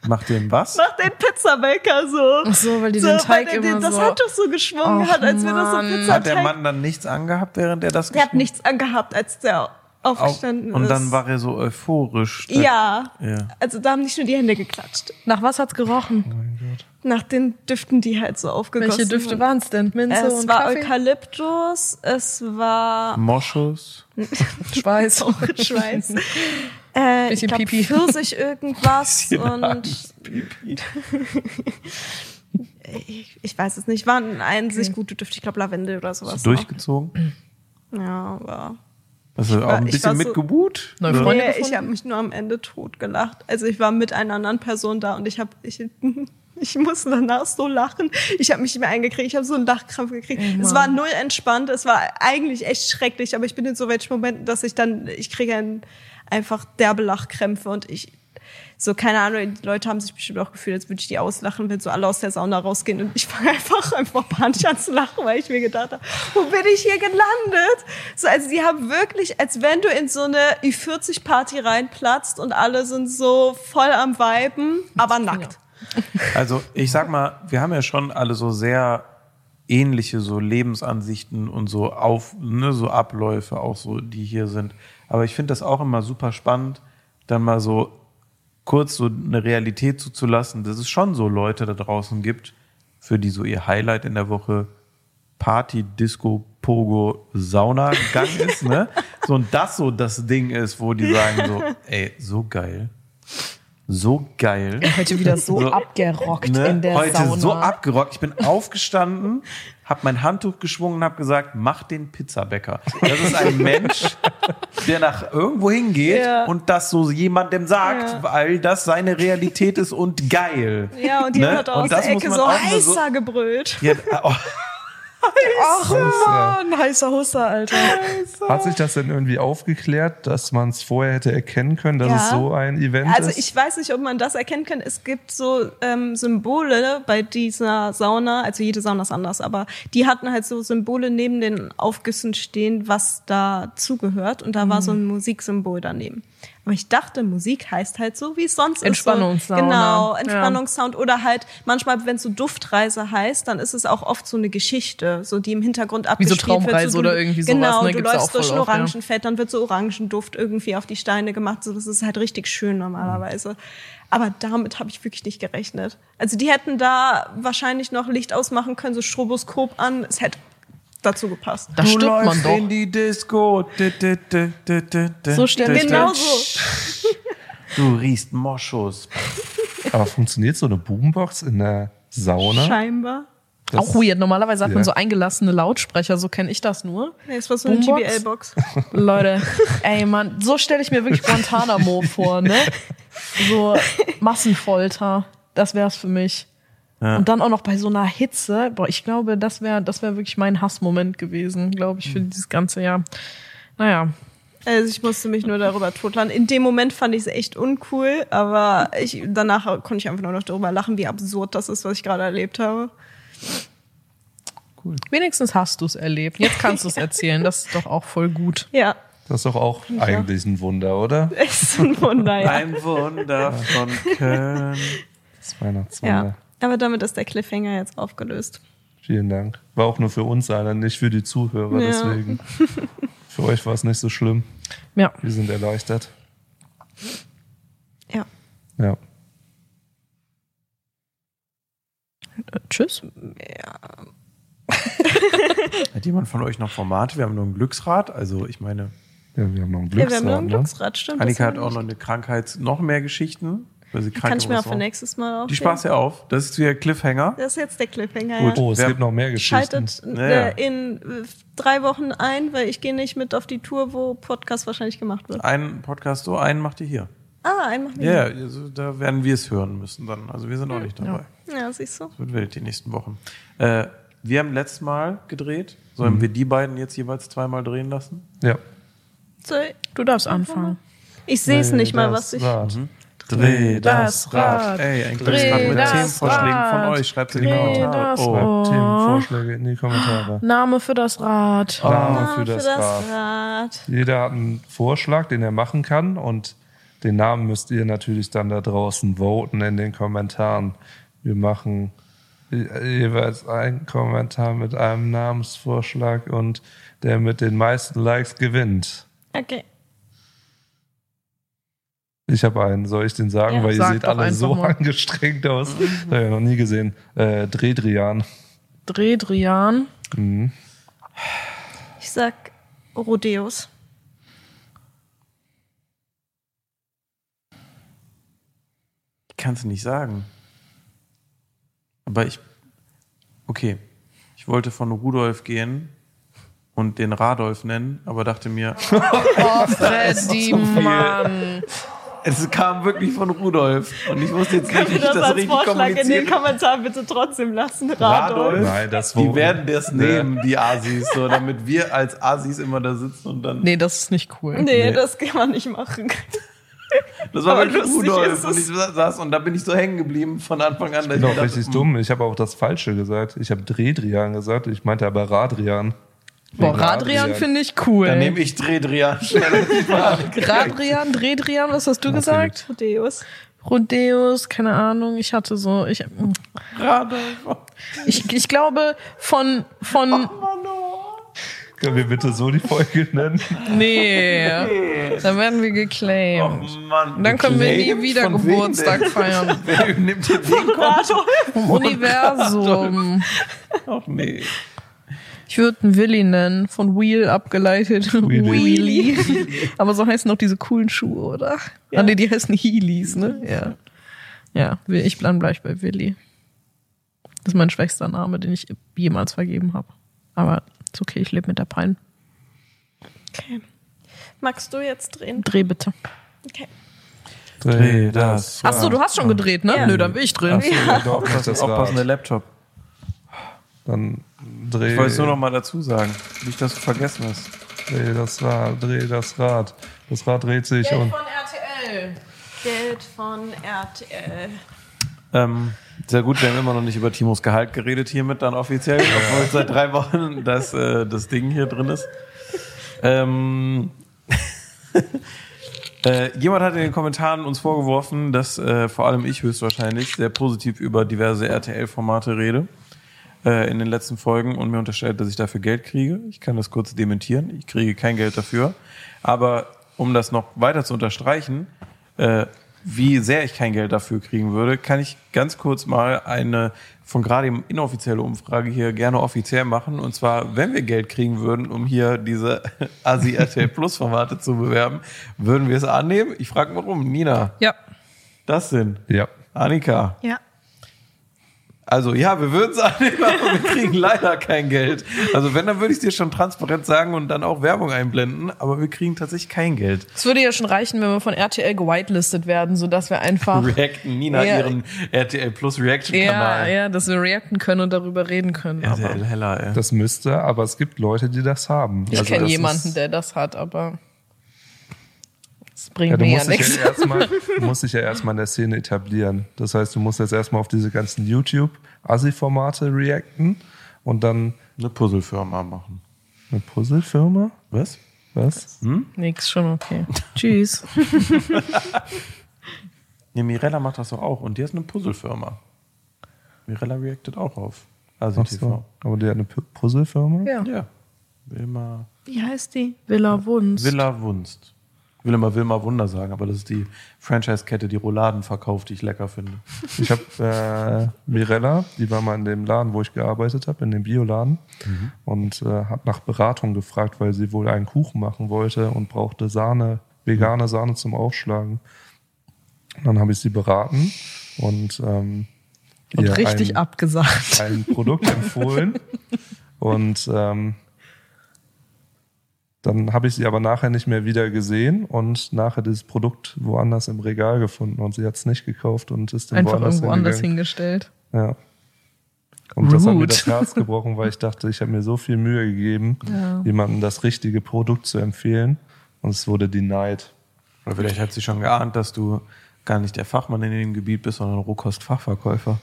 Macht den was? Mach den Pizzamaker so. Ach so, weil die den Teig der immer das so- Handtuch so geschwungen Och, hat, als wäre das so Mann. Pizzateig. Hat der Mann dann nichts angehabt, während er das Der hat geschnitten nichts angehabt, als der aufgestanden und ist. dann war er so euphorisch. ja. Ja. Also da haben nicht nur die Hände geklatscht. Nach was hat's gerochen? mein Gott. Nach den Düften, die halt so aufgegossen Welche Düfte wurden. waren's denn? Minze Es und war Kaffee? Eukalyptus, es war Moschus. Schweiß. Schweiß. Äh, ich Bisschen glaub, Pipi. Pfirsich irgendwas und Angst. ich, ich weiß es nicht. Waren ein sich gute Düfte, ich glaube Lavendel oder sowas. Du durchgezogen? noch. Ja, aber. Hast du auch war- ein bisschen so- mitgebuht? Freunde Nee, ich habe mich nur am Ende tot gelacht. Also ich war mit einer anderen Person da und ich habe ich, ich musste danach so lachen. Ich habe mich nicht mehr eingekriegt. Ich habe so einen Lachkrampf gekriegt. Oh es war null entspannt. Es war eigentlich echt schrecklich. Aber ich bin in so welchen Momenten, dass ich dann ich kriege ein, einfach derbe Lachkrämpfe und ich so keine Ahnung. Die Leute haben sich bestimmt auch gefühlt, als würde ich die auslachen, wenn so alle aus der Sauna rausgehen und ich fange einfach einfach panisch an zu lachen, weil ich mir gedacht habe, wo bin ich hier gelandet? So also die haben wirklich, als wenn du in so eine Ü40 Party reinplatzt und alle sind so voll am Weiben, aber nackt. Also ich sag mal, wir haben ja schon alle so sehr ähnliche so Lebensansichten und so auf ne, so Abläufe auch so, die hier sind. Aber ich finde das auch immer super spannend, dann mal so kurz so eine Realität zuzulassen, dass es schon so Leute da draußen gibt, für die so ihr Highlight in der Woche Party, Disco, Pogo, Saunagang ist, ne? So und das so das Ding ist, wo die sagen so, ey, so geil. So geil. Heute wieder so, So, abgerockt Ne? in der Heute Sauna. so abgerockt. Ich bin aufgestanden, habe mein Handtuch geschwungen und habe gesagt, mach den Pizzabäcker. Das ist ein Mensch, der nach irgendwo hingeht Ja. und das so jemandem sagt, Ja. weil das seine Realität ist und geil. Ja, und die Ne? hat aus der Ecke so mal so- heißer gebrüllt. Ja, oh, Ach man, heißer Husser, Alter. Hat sich das denn irgendwie aufgeklärt, dass man es vorher hätte erkennen können, dass Ja. es so ein Event Also ist? ich weiß nicht, ob man das erkennen kann. Es gibt so ähm, Symbole bei dieser Sauna, also jede Sauna ist anders, aber die hatten halt so Symbole neben den Aufgüssen stehen, was da zugehört. Und da war so ein Mhm. Musiksymbol daneben. Aber ich dachte, Musik heißt halt so, wie es sonst Entspannungssauna. ist. So, genau, Ja. Entspannungssound. Oder halt manchmal, wenn es so Duftreise heißt, dann ist es auch oft so eine Geschichte, so die im Hintergrund Wie so abgespielt wird. Traumreise du, oder irgendwie sowas, Genau, ne? du Gibt's ja läufst durch ein oft, ja. Dann wird so Orangenduft irgendwie auf die Steine gemacht. So, das ist halt richtig schön normalerweise. Aber damit habe ich wirklich nicht gerechnet. Also die hätten da wahrscheinlich noch Licht ausmachen können, so Stroboskop an. Es hätte dazu gepasst. Da du stirbt man läufst doch. in die Disco. Di, di, di, di, di, di, So di, Genau di. so. Du riechst Moschus. Aber funktioniert so eine Boombox in der Sauna? Scheinbar. Das- Auch weird. Normalerweise hat man Ja. so eingelassene Lautsprecher, so kenne ich das nur. Nee, es war so eine Boombox? GBL-Box. Leute, ey Mann, so stelle ich mir wirklich Guantanamo vor, ne? So Massenfolter, das wär's für mich. Ja. Und dann auch noch bei so einer Hitze, boah, ich glaube, das wäre das wäre wirklich mein Hassmoment gewesen, glaube ich, für dieses ganze Jahr. Naja, Also ich musste mich nur darüber totlachen. In dem Moment fand ich es echt uncool, aber ich, danach konnte ich einfach nur noch darüber lachen, wie absurd das ist, was ich gerade erlebt habe. wenigstens hast du es erlebt. Jetzt kannst du es erzählen, das ist doch auch voll gut. Ja, Das ist doch auch eigentlich ein Wunder, oder? echt so ein Wunder, ja. Ein Wunder von Köln. Das Weihnachtswunder. ja. Aber damit ist der Cliffhanger jetzt aufgelöst. Vielen Dank. War auch nur für uns einer, nicht für die Zuhörer, Ja. deswegen. Für euch war es nicht so schlimm. Ja, Wir sind erleichtert. Ja. Ja. tschüss. Hat jemand von euch noch Formate? Wir haben nur ein Glücksrad. Also ich meine, Ja, wir haben noch ein Ja, wir haben noch Glücksrad, ein ne? Glücksrad, stimmt. Annika hat auch noch eine Krankheit, noch mehr Geschichten. Weil sie krank Kann ich mir auch für nächstes Mal aufnehmen. Die spaß ja auf. Das ist wieder Cliffhanger. Das ist jetzt der Cliffhanger. Gut. Ja. Oh, es Wer- gibt noch mehr Geschichten. Schaltet Ja, äh, ja. in äh, drei Wochen ein, weil ich gehe nicht mit auf die Tour, wo Podcast wahrscheinlich gemacht wird. Einen Podcast so, einen macht ihr hier. Ah, ein machen wir. Ja, ja, also da werden wir es hören müssen dann. Also wir sind auch nicht dabei. Ja, siehst du. Das wird wild die nächsten Wochen. Äh, wir haben letztes Mal gedreht. Sollen wir die beiden jetzt jeweils zweimal drehen lassen? Ja. So, Du darfst anfangen. ich sehe es Nee, nicht mal, was ich. Rad. Dreh das Rad. Ey, ein Dreh Glücksrad mit das Themenvorschlägen von Rad. euch. Schreibt in die Dreh Kommentare. das Oh. Rad. Themenvorschläge in die Kommentare. Name für das Rad. Name Ah, für das Rad. Rad. Jeder hat einen Vorschlag, den er machen kann und den Namen müsst ihr natürlich dann da draußen voten in den Kommentaren. Wir machen je- jeweils einen Kommentar mit einem Namensvorschlag und der mit den meisten Likes gewinnt. Okay. Ich habe einen, soll ich den sagen? Ja, Weil ihr seht alle so mal. angestrengt aus. Das habe ich noch nie gesehen. Äh, Drehdrian. Drehdrian. Mhm. Ich sag Rodeos. Ich kann es nicht sagen. Aber ich. Okay. Ich wollte von Rudolf gehen und den Radolf nennen, aber dachte mir, Oh, Freddy, Mann. Es kam wirklich von Rudolf. Und ich wusste jetzt nicht, wie ich das, richtig kommuniziere. Kommentar bitte trotzdem lassen, Radolf? Nein, das Die werden das nehmen, die Asis, so, damit wir als Asis immer da sitzen und dann. Nee, das ist nicht cool. Nee, Nee. das kann man nicht machen. Das war Aber wirklich lustig Rudolf. Und ich saß und da bin ich so hängen geblieben von Anfang an. Ich bin auch dachte, richtig hm, dumm. Ich habe auch das Falsche gesagt. Ich habe Drehdrian gesagt. Ich meinte aber Radrian. Boah, Radrian finde ich cool. Dann nehme ich Drehdrian. Radrian, Drehdrian, was hast du gesagt? Rodeos. Rodeos, keine Ahnung. Ich hatte so, ich, ich, ich glaube von, von, Können wir bitte so die Folge nennen? nee, dann werden wir Oh geclaimed. Mann. Dann können wir nie wieder Geburtstag feiern. Wer nimmt den. Vom Universum. Ach nee. Ich würde einen Willy nennen, von Wheel abgeleitet. Wheelie. Wheelie. Aber so heißen auch diese coolen Schuhe, oder? Ja. Ah, nee, die heißen Heelys, ne? Ja. Ja, ich bleib gleich bei Willy. Das ist mein schwächster Name, den ich jemals vergeben habe. Aber ist okay, ich lebe mit der Pein. Okay. Magst du jetzt drehen? Dreh bitte. Okay. Dreh das. Ach so, du hast schon gedreht, ne? Ja. Nö, dann bin ich drin. Ach so, ja. doch, nicht das Aufpassende Rad. Laptop. Dann dreh, Ich wollte es nur noch mal dazu sagen. Nicht, dass du vergessen hast. dreh das Rad, dreh das Rad. Das Rad dreht sich und RTL. Geld von RTL. Ähm, sehr gut, wir haben immer noch nicht über Timos Gehalt geredet hiermit dann offiziell, obwohl seit drei Wochen das, äh, das Ding hier drin ist. Ähm, äh, jemand hat in den Kommentaren uns vorgeworfen, dass äh, vor allem ich höchstwahrscheinlich sehr positiv über diverse RTL-Formate rede äh, in den letzten Folgen und mir unterstellt, dass ich dafür Geld kriege. Ich kann das kurz dementieren. Ich kriege kein Geld dafür. Aber um das noch weiter zu unterstreichen, äh, wie sehr ich kein Geld dafür kriegen würde, kann ich ganz kurz mal eine von gerade eben inoffizielle Umfrage hier gerne offiziell machen. Und zwar, wenn wir Geld kriegen würden, um hier diese Asi RTL Plus Formate zu bewerben, würden wir es annehmen? Ich frage mal rum. Nina, Ja. das sind ja. Annika. Ja. Also ja, wir würden es annehmen, aber wir kriegen leider kein Geld. Also wenn, dann würde ich es dir schon transparent sagen und dann auch Werbung einblenden, aber wir kriegen tatsächlich kein Geld. Es würde ja schon reichen, wenn wir von RTL gewitelistet werden, sodass wir einfach Reacten Nina Ja. ihren RTL Plus ja, Reaction-Kanal. ja, dass wir reacten können und darüber reden können. Aber RTL heller, ey. Das müsste, aber es gibt Leute, die das haben. ich Also kenne jemanden, ist- der das hat, aber Ja, bringt du mir ja musst dich nichts. ja, erstmal, du musst dich ja erstmal in der Szene etablieren. Das heißt, du musst jetzt erstmal auf diese ganzen YouTube-Assi-Formate reacten und dann Eine Puzzlefirma machen. eine Puzzlefirma? Was? Was? Nix, schon okay. Tschüss. Nee, Mirella macht das doch auch und die ist eine Puzzlefirma. Mirella reactet auch auf Asi Ach TV. so. Aber die hat eine Pu- Puzzlefirma? Ja. Ja. Wilma, Wie heißt die? Villa Wunst. Villa Wunst. Ich will immer Wilma Wunder sagen, aber das ist die Franchise-Kette, die Rouladen verkauft, die ich lecker finde. Ich habe äh, Mirella, die war mal in dem Laden, wo ich gearbeitet habe, in dem Bioladen, und äh, hat nach Beratung gefragt, weil sie wohl einen Kuchen machen wollte und brauchte Sahne, vegane Sahne zum Aufschlagen. Dann habe ich sie beraten und, ähm, Und ihr richtig ein, abgesagt. ein Produkt empfohlen. und ähm, dann habe ich sie aber nachher nicht mehr wieder gesehen und nachher dieses Produkt woanders im Regal gefunden und sie hat es nicht gekauft und ist dann Einfach woanders irgendwo anders hingestellt. Ja. Und das hat mir Rude. das Herz gebrochen, weil ich dachte, ich habe mir so viel Mühe gegeben, jemandem das richtige Produkt zu empfehlen und es wurde denied. Oder vielleicht hat sie schon geahnt, dass du gar nicht der Fachmann in dem Gebiet bist, sondern Rohkost-Fachverkäufer.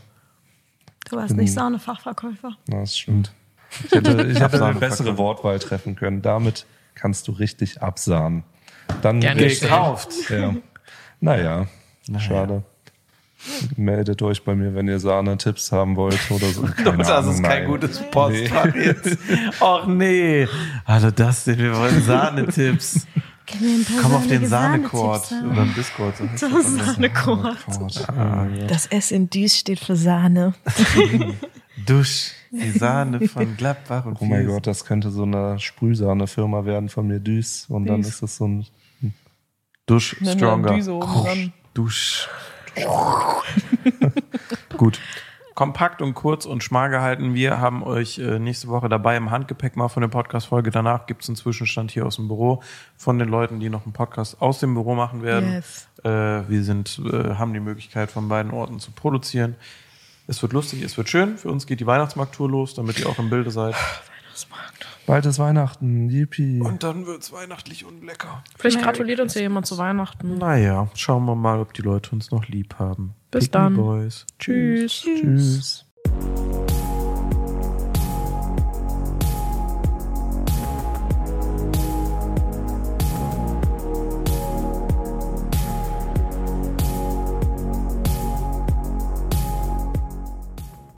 Du warst nicht Sahnefachverkäufer. Na, das stimmt. Ich hätte, ich hätte eine bessere. Wortwahl treffen können. Damit kannst du richtig absahnen. Dann Gerne Gekauft. Ja. Naja, schade. Meldet euch bei mir, wenn ihr Sahne-Tipps haben wollt oder so. Keine das Ahnung, ist kein nein. gutes Postfach jetzt. Och nee. Also das sind wir wollen Sahnetipps. Komm auf den Sahnekord oder im Discord. So das. Sahnekord. Ah, Das S in dies steht für Sahne. Dusch, die Sahne von Gladbach und Oh mein. Gott, das könnte so eine Sprühsahne-Firma werden von mir, Düs. Und dann Düs. ist das so ein Dusch stronger. Düse oben dran. Dusch. Gut. Kompakt und kurz und schmal gehalten. Wir haben euch äh, nächste Woche dabei im Handgepäck mal von der Podcast-Folge. Danach gibt's einen Zwischenstand hier aus dem Büro von den Leuten, die noch einen Podcast aus dem Büro machen werden. Yes. Äh, wir sind, äh, haben die Möglichkeit, von beiden Orten zu produzieren. Es wird lustig, es wird schön. Für uns geht die Weihnachtsmarkttour los, damit ihr auch im Bilde seid. Bald ist Weihnachten, yippie. Und dann wird's weihnachtlich und lecker. Vielleicht gratuliert uns ja jemand zu Weihnachten. Naja, schauen wir mal, ob die Leute uns noch lieb haben. Bis Pick dann. Boys. Tschüss. Tschüss.